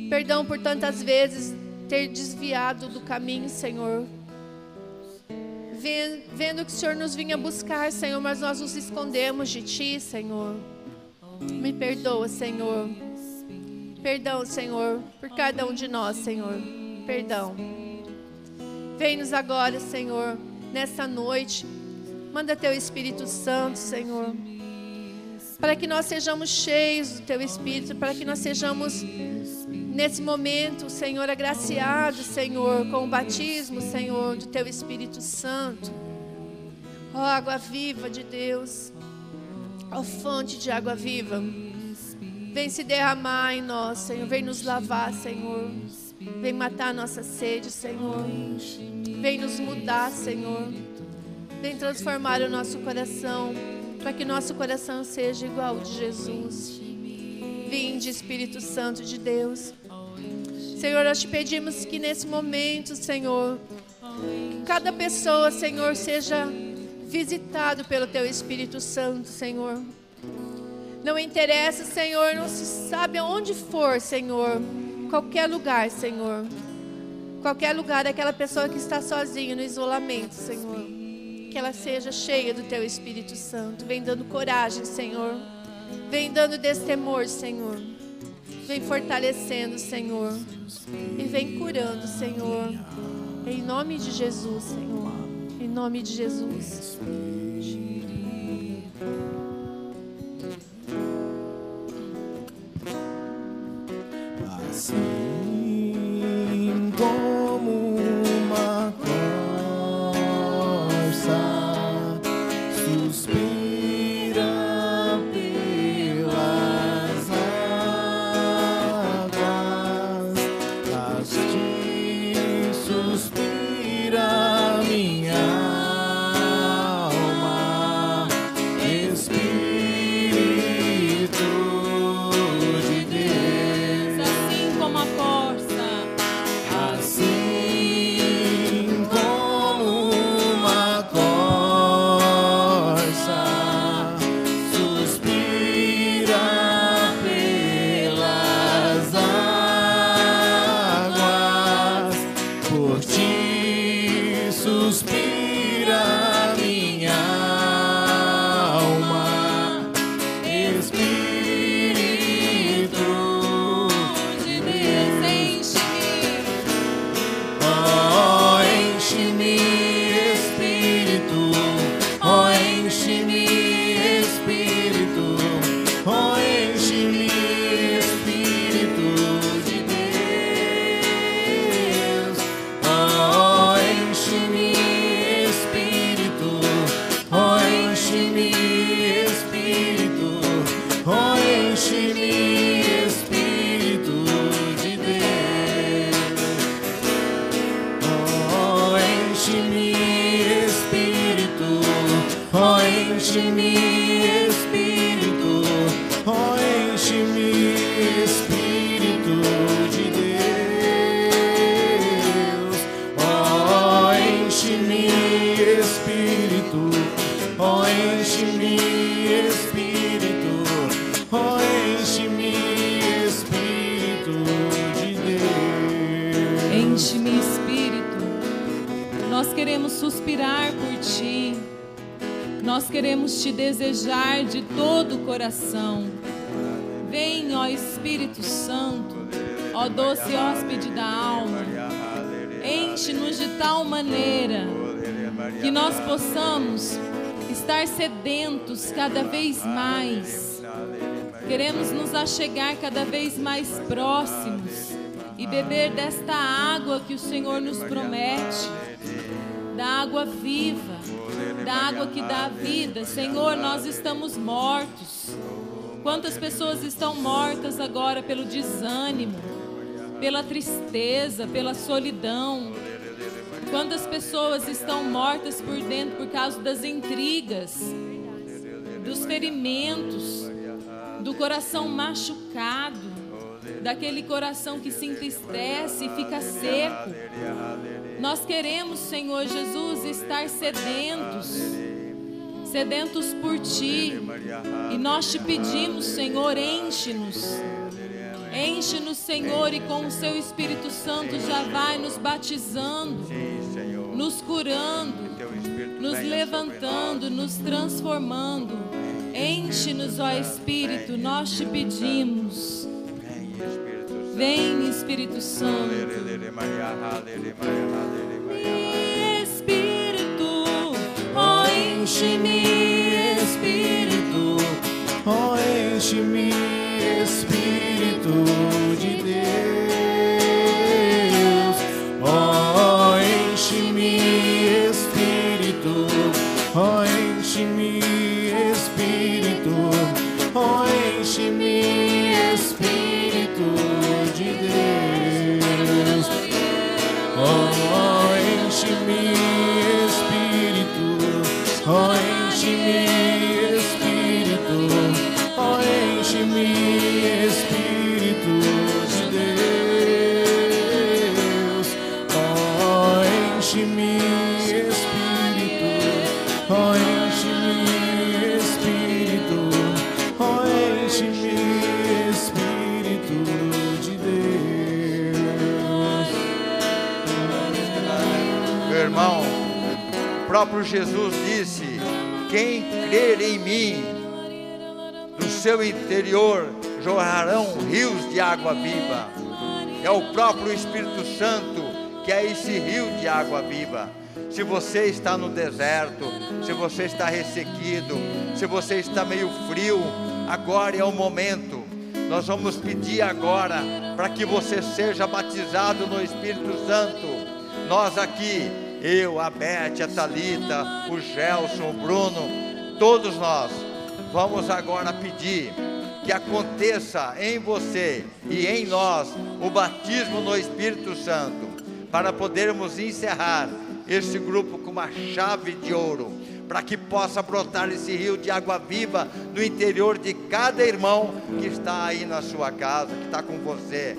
Perdão por tantas vezes ter desviado do caminho, Senhor. Vendo que o Senhor nos vinha buscar, Senhor, mas nós nos escondemos de Ti, Senhor. Me perdoa, Senhor. Perdão, Senhor, por cada um de nós, Senhor. Perdão. Vem-nos agora, Senhor, nessa noite. Manda Teu Espírito Santo, Senhor. Para que nós sejamos cheios do Teu Espírito, para que nós sejamos nesse momento, Senhor, agraciado, Senhor, com o batismo, Senhor, do Teu Espírito Santo. Ó água viva de Deus, ó fonte de água viva, vem se derramar em nós, Senhor, vem nos lavar, Senhor, vem matar a nossa sede, Senhor, vem nos mudar, Senhor, vem transformar o nosso coração, para que nosso coração seja igual ao de Jesus. Vinde, Espírito Santo de Deus. Senhor, nós te pedimos que nesse momento, Senhor, cada pessoa, Senhor, seja visitado pelo Teu Espírito Santo, Senhor. Não interessa, Senhor, não se sabe aonde for, Senhor, qualquer lugar, Senhor. Qualquer lugar, aquela pessoa que está sozinha no isolamento, Senhor. Que ela seja cheia do Teu Espírito Santo. Vem dando coragem, Senhor. Vem dando destemor, Senhor. Vem fortalecendo, Senhor. E vem curando, Senhor. Em nome de Jesus, Senhor. Em nome de Jesus. Enche-me, Espírito, oh, enche-me, Espírito de Deus, oh, enche-me, Espírito, oh, enche-me, Espírito, oh, enche-me, Espírito de Deus. Enche-me, Espírito. Nós queremos suspirar por Ti. Nós queremos Te desejar de todo o coração. Vem, ó Espírito Santo, ó doce hóspede da alma. Enche-nos de tal maneira que nós possamos estar sedentos cada vez mais. Queremos nos achegar cada vez mais próximos e beber desta água que o Senhor nos promete, da água viva, da água que dá vida. Senhor, nós estamos mortos. Quantas pessoas estão mortas agora pelo desânimo, pela tristeza, pela solidão? Quantas pessoas estão mortas por dentro por causa das intrigas, dos ferimentos, do coração machucado, daquele coração que se entristece e fica seco? Nós queremos, Senhor Jesus, estar sedentos, sedentos por Ti. E nós te pedimos, Senhor, enche-nos. Enche-nos, Senhor, e com o Seu Espírito Santo já vai nos batizando, nos curando, nos levantando, nos transformando. Enche-nos, ó Espírito, nós te pedimos. Vem, Espírito Santo. Espírito, ó enche-me, Espírito. Oh, enche-me, Espírito de Oh, próprio Jesus disse: Quem crer em mim, no seu interior jorrarão rios de água viva. É o próprio Espírito Santo que é esse rio de água viva. Se você está no deserto, se você está ressequido, se você está meio frio, agora é o momento. Nós vamos pedir agora para que você seja batizado no Espírito Santo. Nós aqui, eu, a Beth, a Talita, o Gelson, o Bruno, todos nós vamos agora pedir que aconteça em você e em nós o batismo no Espírito Santo, para podermos encerrar este grupo com uma chave de ouro, para que possa brotar esse rio de água viva no interior de cada irmão que está aí na sua casa, que está com você.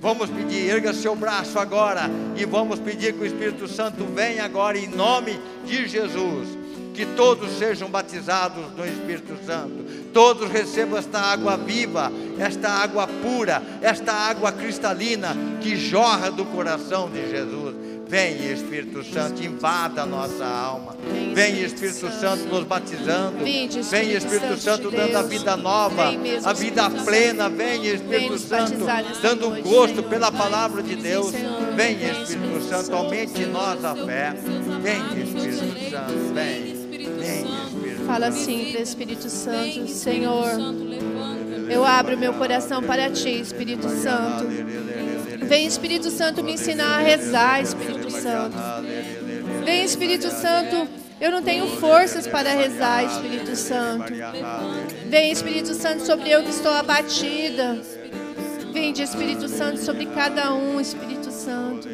Vamos pedir, erga seu braço agora e vamos pedir que o Espírito Santo venha agora em nome de Jesus. Que todos sejam batizados no Espírito Santo, todos recebam esta água viva, esta água pura, esta água cristalina que jorra do coração de Jesus. Vem, Espírito Santo, invada a nossa alma. Vem, Espírito Santo, nos batizando. Vem, Espírito Santo dando a vida nova, a vida plena. Vem, Espírito Santo, dando gosto pela palavra de Deus. Vem, Espírito Santo, aumente em nós a fé. Vem, Espírito Santo, vem. Vem, Espírito Fala assim para Espírito Santo, Senhor. Eu abro meu coração para ti, Espírito Santo. Vem, Espírito Santo, me ensinar a rezar, Espírito Santo. Vem, Espírito Santo. Eu não tenho forças para rezar, Espírito Santo. Vem, Espírito Santo, sobre eu que estou abatida. Vem de Espírito Santo sobre cada um, Espírito Santo.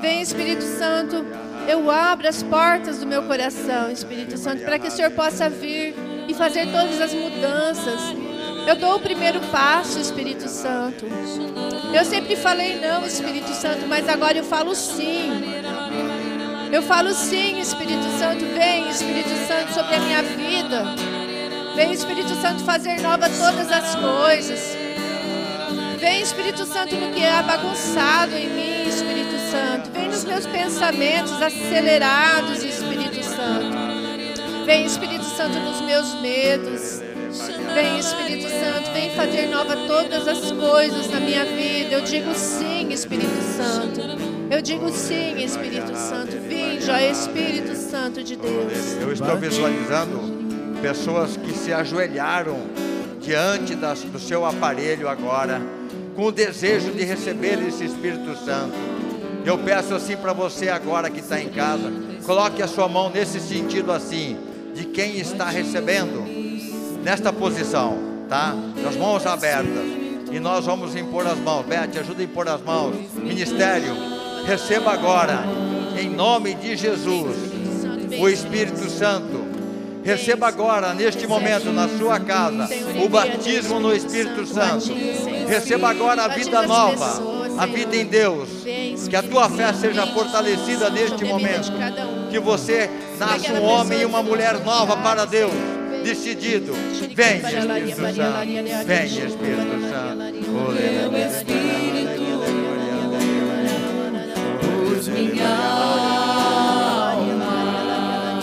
Vem, Espírito Santo. Eu abro as portas do meu coração, Espírito Santo, para que o Senhor possa vir e fazer todas as mudanças. Eu dou o primeiro passo, Espírito Santo. Eu sempre falei não, Espírito Santo, mas agora eu falo sim. Eu falo sim, Espírito Santo. Vem, Espírito Santo, sobre a minha vida. Vem, Espírito Santo, fazer nova todas as coisas. Vem, Espírito Santo, no que é bagunçado em mim, Espírito Santo. Vem nos meus pensamentos acelerados, Espírito Santo. Vem, Espírito Santo, nos meus medos. Vem, Espírito Santo, vem fazer nova todas as coisas na minha vida. Eu digo sim, Espírito Santo. Eu digo sim, Espírito Santo. Vinde, ó Espírito Santo de Deus. Eu estou visualizando pessoas que se ajoelharam diante das, do seu aparelho agora, com o desejo de receber esse Espírito Santo. Eu peço assim para você agora que está em casa, coloque a sua mão nesse sentido assim, de quem está recebendo, nesta posição, tá? Das mãos abertas. E nós vamos impor as mãos. Beth, ajuda a impor as mãos. Ministério, receba agora, em nome de Jesus, o Espírito Santo. Receba agora, neste momento, na sua casa, o batismo no Espírito Santo. Receba agora a vida nova, a vida em Deus. Que a tua fé seja fortalecida neste momento. Que você nasça um homem e uma mulher nova para Deus, decidido. Vem, Espírito Santo. Vem, Espírito Santo. Pois minha alma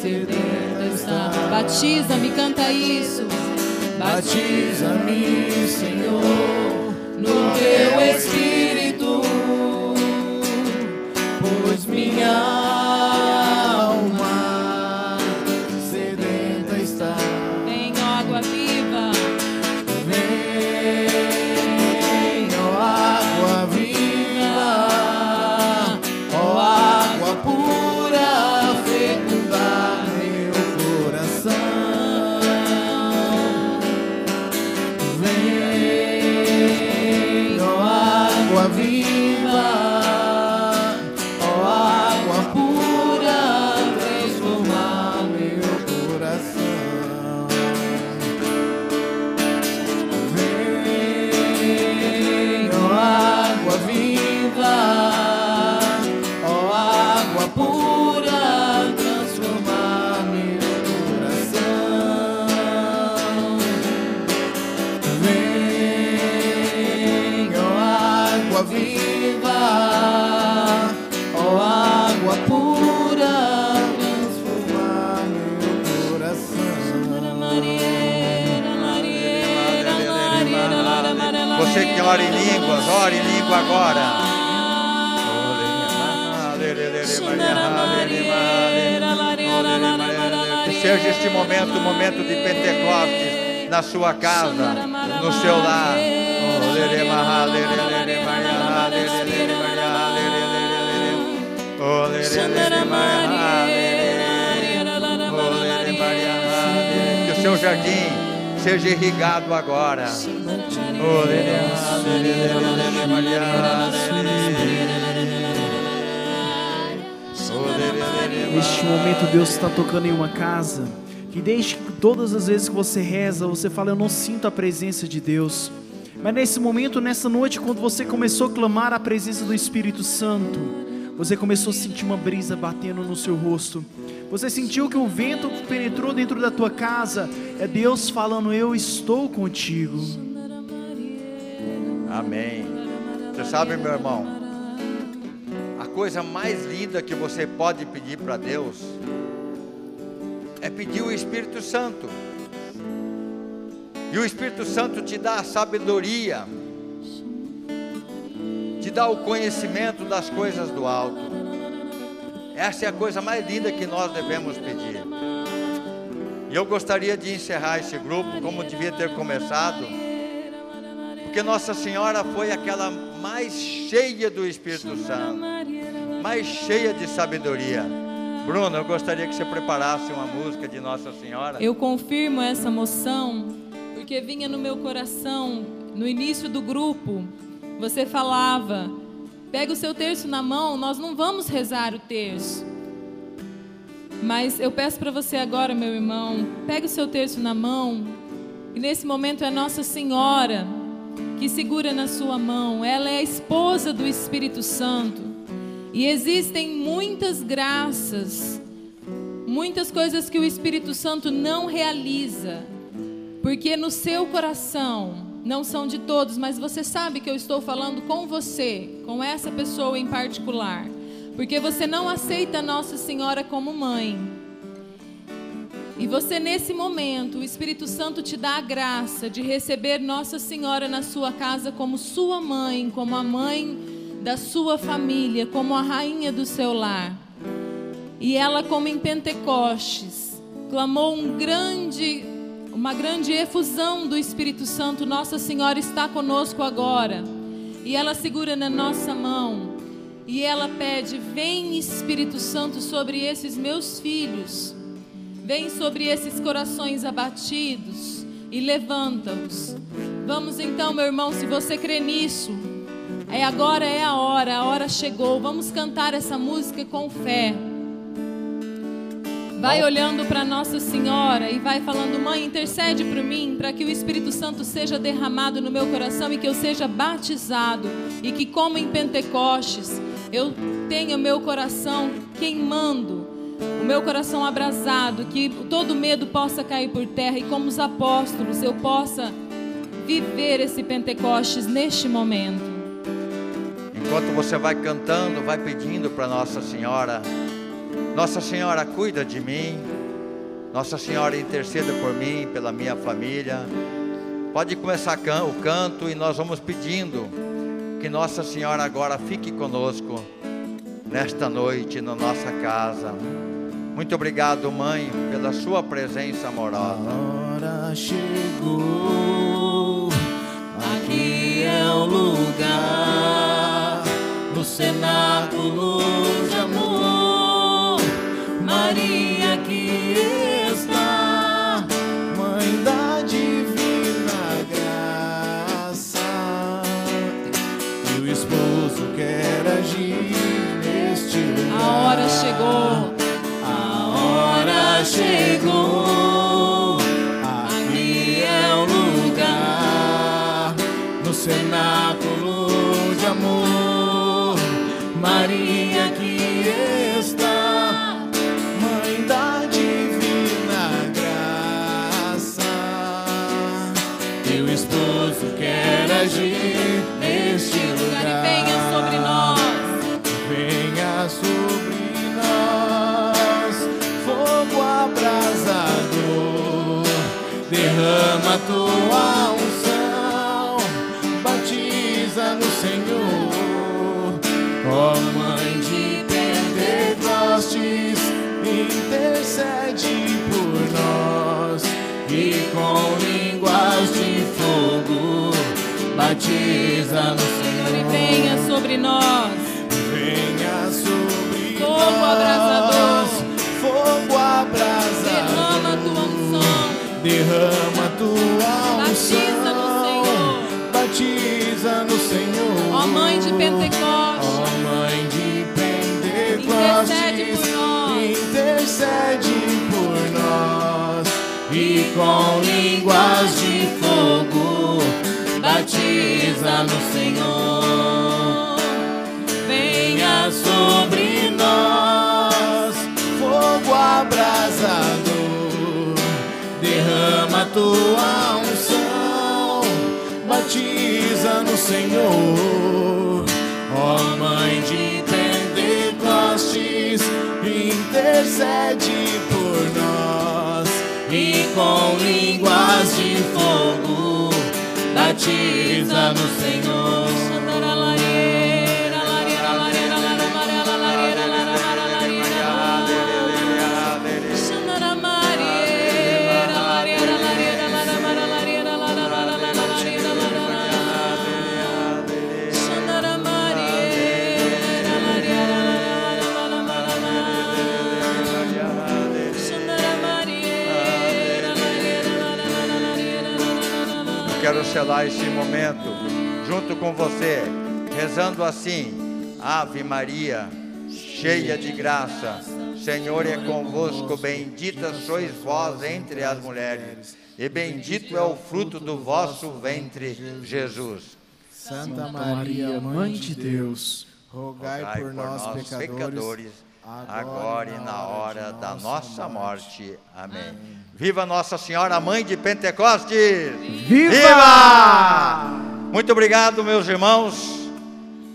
sedenta está. Batiza-me, canta isso. Batiza-me, Senhor, no teu Espírito, pois minha alma água ora em línguas, ore em língua agora. Que seja este momento, o momento de Pentecostes na sua casa, no seu lar. Que o seu jardim seja irrigado agora. Neste momento, Deus está tocando em uma casa. Que desde todas as vezes que você reza, você fala: Eu não sinto a presença de Deus. Mas nesse momento, nessa noite, quando você começou a clamar a presença do Espírito Santo, você começou a sentir uma brisa batendo no seu rosto. Você sentiu que o vento penetrou dentro da tua casa. É Deus falando: Eu estou contigo. Amém. Você sabe, meu irmão, a coisa mais linda que você pode pedir para Deus é pedir o Espírito Santo. E o Espírito Santo te dá a sabedoria, te dá o conhecimento das coisas do alto. Essa é a coisa mais linda que nós devemos pedir. E eu gostaria de encerrar esse grupo como devia ter começado, porque Nossa Senhora foi aquela mais cheia do Espírito Santo, mais cheia de sabedoria. Bruno, eu gostaria que você preparasse uma música de Nossa Senhora. Eu confirmo essa moção porque vinha no meu coração no início do grupo. Você falava pega o seu terço na mão, nós não vamos rezar o terço. Mas eu peço para você agora, meu irmão, pega o seu terço na mão, e nesse momento é Nossa Senhora que segura na sua mão. Ela é a esposa do Espírito Santo. E existem muitas graças, muitas coisas que o Espírito Santo não realiza, porque no seu coração, não são de todos, mas você sabe que eu estou falando com você, com essa pessoa em particular, porque você não aceita Nossa Senhora como mãe. E você, nesse momento, o Espírito Santo te dá a graça de receber Nossa Senhora na sua casa como sua mãe, como a mãe da sua família, como a rainha do seu lar. E ela, como em Pentecostes, clamou um grande, uma grande efusão do Espírito Santo. Nossa Senhora está conosco agora. E ela segura na nossa mão. E ela pede: Vem Espírito Santo sobre esses meus filhos Vem sobre esses corações abatidos e levanta-os. Vamos então, meu irmão, se você crê nisso, é agora é a hora, a hora chegou. Vamos cantar essa música com fé. Vai olhando para Nossa Senhora e vai falando: Mãe, intercede por mim, para que o Espírito Santo seja derramado no meu coração e que eu seja batizado. E que, como em Pentecostes, eu tenha meu coração queimando o meu coração abrasado, que todo medo possa cair por terra e como os apóstolos eu possa viver esse Pentecostes neste momento. Enquanto você vai cantando, vai pedindo para Nossa Senhora, Nossa Senhora cuida de mim, Nossa Senhora interceda por mim, pela minha família. Pode começar o canto e nós vamos pedindo que Nossa Senhora agora fique conosco nesta noite na nossa casa. Muito obrigado, mãe, pela sua presença amorosa. A hora chegou, aqui é o lugar, no cenáculo batiza no Senhor e venha sobre nós, venha sobre fogo nós. abrasador fogo abrasador. Derrama tua unção. Derrama tua unção. Batiza no Senhor. Ó Mãe de Pentecostes. Ó Mãe de Pentecostes. Intercede por nós. Intercede por nós. E com línguas de fogo batiza no Senhor. Venha sobre nós fogo abrasador, derrama tua unção, batiza no Senhor, ó Mãe de Pentecostes, intercede por nós. E com línguas de fogo, batiza no Senhor. Quero selar esse momento junto com você, rezando assim: Ave Maria, cheia de graça, Senhor é convosco, bendita sois vós entre as mulheres, e bendito é o fruto do vosso ventre, Jesus. Santa Maria, Mãe de Deus, rogai, rogai por, nós, nós pecadores, pecadores agora e na hora da nossa morte. Amém. Viva Nossa Senhora, Mãe de Pentecostes! Viva! Viva! Muito obrigado, meus irmãos,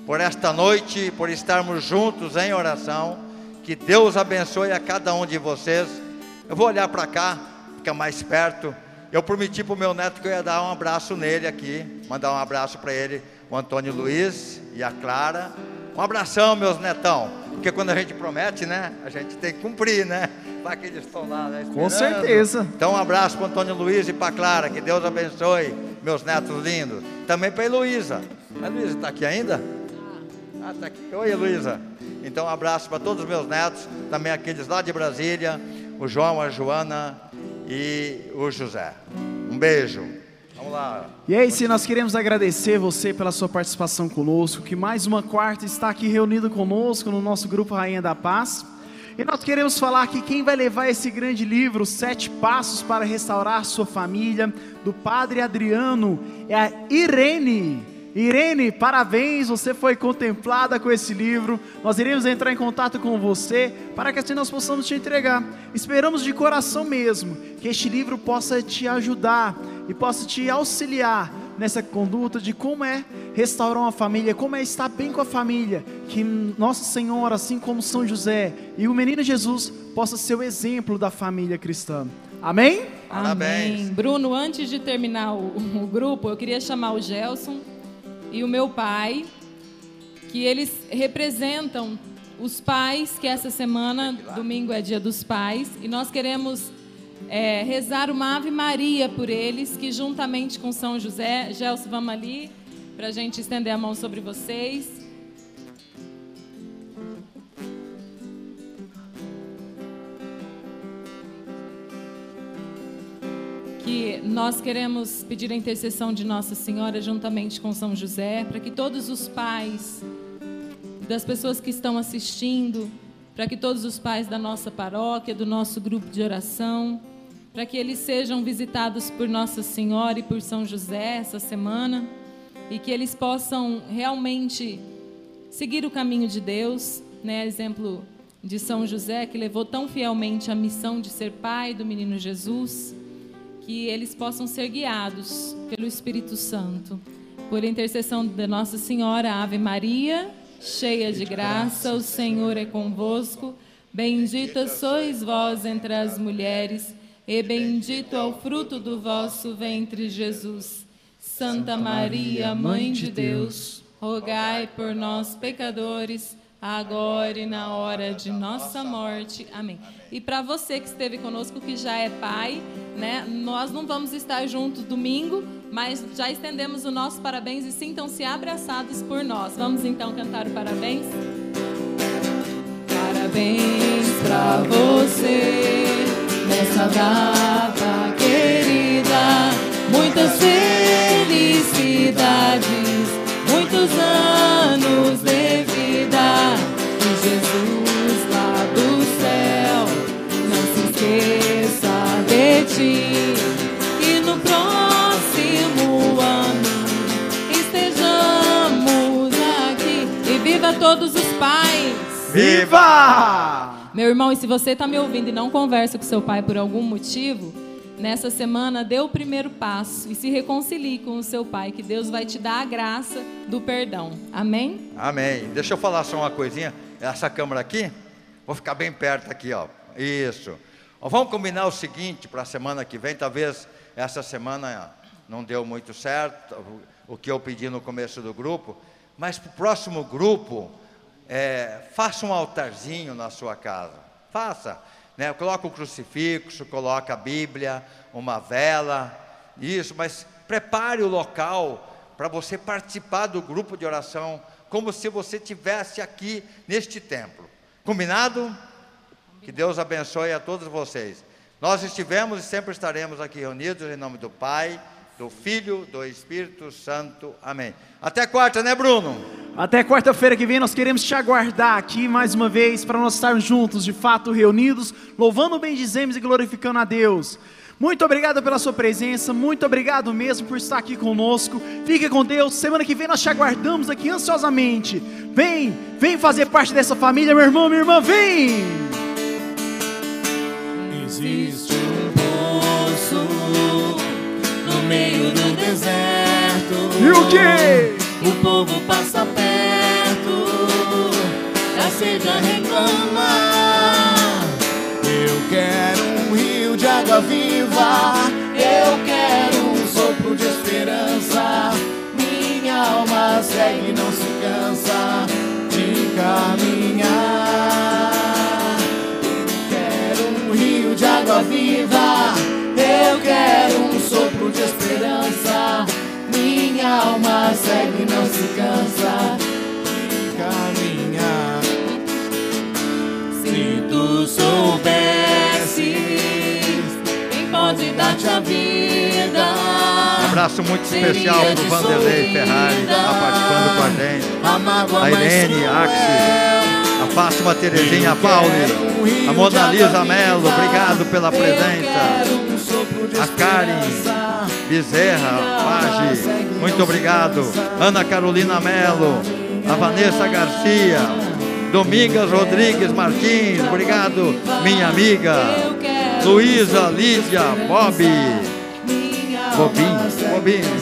por esta noite, por estarmos juntos em oração. Que Deus abençoe a cada um de vocês. Eu vou olhar para cá, fica mais perto. Eu prometi para o meu neto que eu ia dar um abraço nele aqui, mandar um abraço para ele, o Antônio Luiz e a Clara. Um abração, meus netão. Porque quando a gente promete, né? A gente tem que cumprir, né? Para que eles estão lá, né? Com certeza. Então, um abraço para Antônio Luiz e para Clara. Que Deus abençoe, meus netos lindos. Também para a Heloísa. A Heloísa está aqui ainda? Ah, está aqui. Oi, Heloísa. Então, um abraço para todos os meus netos. Também aqueles lá de Brasília. O João, a Joana e o José. Um beijo. Vamos lá. E aí, se nós queremos agradecer você pela sua participação conosco, que mais uma quarta está aqui reunido conosco no nosso grupo Rainha da Paz. E nós queremos falar que quem vai levar esse grande livro, Sete Passos para Restaurar Sua Família, do Padre Adriano, é a Irene. Irene, parabéns, você foi contemplada com esse livro. Nós iremos entrar em contato com você para que assim nós possamos te entregar. Esperamos de coração mesmo que este livro possa te ajudar e possa te auxiliar nessa conduta de como é restaurar uma família, como é estar bem com a família. Que Nossa Senhora, assim como São José e o menino Jesus, possa ser o exemplo da família cristã. Amém? Amém. Bruno, antes de terminar o, o grupo, eu queria chamar o Gelson e o meu pai, que eles representam os pais, que essa semana, domingo é dia dos pais, e nós queremos é, rezar uma Ave Maria por eles, que juntamente com São José, Gelson, vamos ali, para a gente estender a mão sobre vocês. Que nós queremos pedir a intercessão de Nossa Senhora juntamente com São José, para que todos os pais das pessoas que estão assistindo, para que todos os pais da nossa paróquia, do nosso grupo de oração, para que eles sejam visitados por Nossa Senhora e por São José essa semana e que eles possam realmente seguir o caminho de Deus, né? Exemplo de São José que levou tão fielmente a missão de ser pai do menino Jesus que eles possam ser guiados pelo Espírito Santo. Por intercessão de Nossa Senhora, Ave Maria, cheia de graça, o Senhor é convosco. Bendita sois vós entre as mulheres, e bendito é o fruto do vosso ventre, Jesus. Santa Maria, Mãe de Deus, rogai por nós, pecadores agora e na hora de nossa morte. Amém. E para você que esteve conosco, que já é pai, né? Nós não vamos estar juntos domingo, mas já estendemos o nosso parabéns e sintam-se abraçados por nós. Vamos então cantar o parabéns? Parabéns para você nessa data querida. Muitas felicidades, muitos anos de E no próximo ano estejamos aqui. E viva todos os pais! Viva! Meu irmão, e se você está me ouvindo e não conversa com seu pai por algum motivo, nessa semana dê o primeiro passo e se reconcilie com o seu pai, que Deus vai te dar a graça do perdão. Amém? Amém. Deixa eu falar só uma coisinha. Essa câmera aqui, vou ficar bem perto aqui, ó. Isso. Vamos combinar o seguinte para a semana que vem. Talvez essa semana não deu muito certo o que eu pedi no começo do grupo, mas para o próximo grupo é, faça um altarzinho na sua casa. Faça. Né? Coloca o crucifixo, coloca a Bíblia, uma vela, isso, mas prepare o local para você participar do grupo de oração, como se você tivesse aqui neste templo. Combinado? Que Deus abençoe a todos vocês. Nós estivemos e sempre estaremos aqui reunidos em nome do Pai, do Filho, do Espírito Santo. Amém. Até quarta, né, Bruno? Até quarta-feira que vem nós queremos te aguardar aqui mais uma vez para nós estarmos juntos, de fato reunidos, louvando, bendizemos e glorificando a Deus. Muito obrigado pela sua presença, muito obrigado mesmo por estar aqui conosco. Fique com Deus. Semana que vem nós te aguardamos aqui ansiosamente. Vem, vem fazer parte dessa família, meu irmão, minha irmã, vem. Existe um poço no meio do deserto. E o quê? O povo passa perto, a sede reclama. Eu quero um rio de água viva, eu quero um sopro de esperança. Minha alma segue e não se cansa de caminhar. Água viva, eu quero um sopro de esperança. Minha alma segue e não se cansa de caminhar. Se tu soubesses quem pode dar-te a vida. Um abraço muito especial para o Vanderlei Ferrari, que está participando com a gente. A Irene, cruel. A Fátima Terezinha, Pauli, a Mona Lisa Mello, obrigado pela presença. A Karen. Bezerra, Page, muito obrigado. Ana Carolina Melo, a Vanessa Garcia, Domingas Rodrigues Martins, obrigado, minha amiga. Luísa, Lídia, Bob, Bobinho, Bobinho.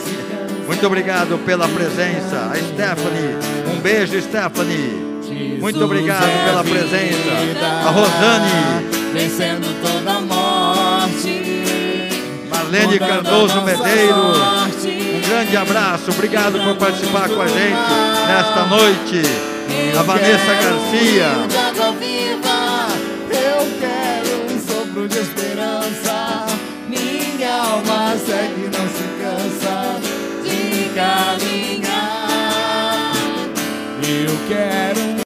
Muito obrigado pela presença. A Stephanie, um beijo, Stephanie. Muito obrigado pela é presença. A Rosane. Vencendo toda a morte. Marlene Cardoso Medeiros. Um grande abraço. Obrigado por participar com a gente nesta noite. A Vanessa Garcia. Eu quero um sopro de esperança. Minha alma segue, não se cansa de caminhar. Eu quero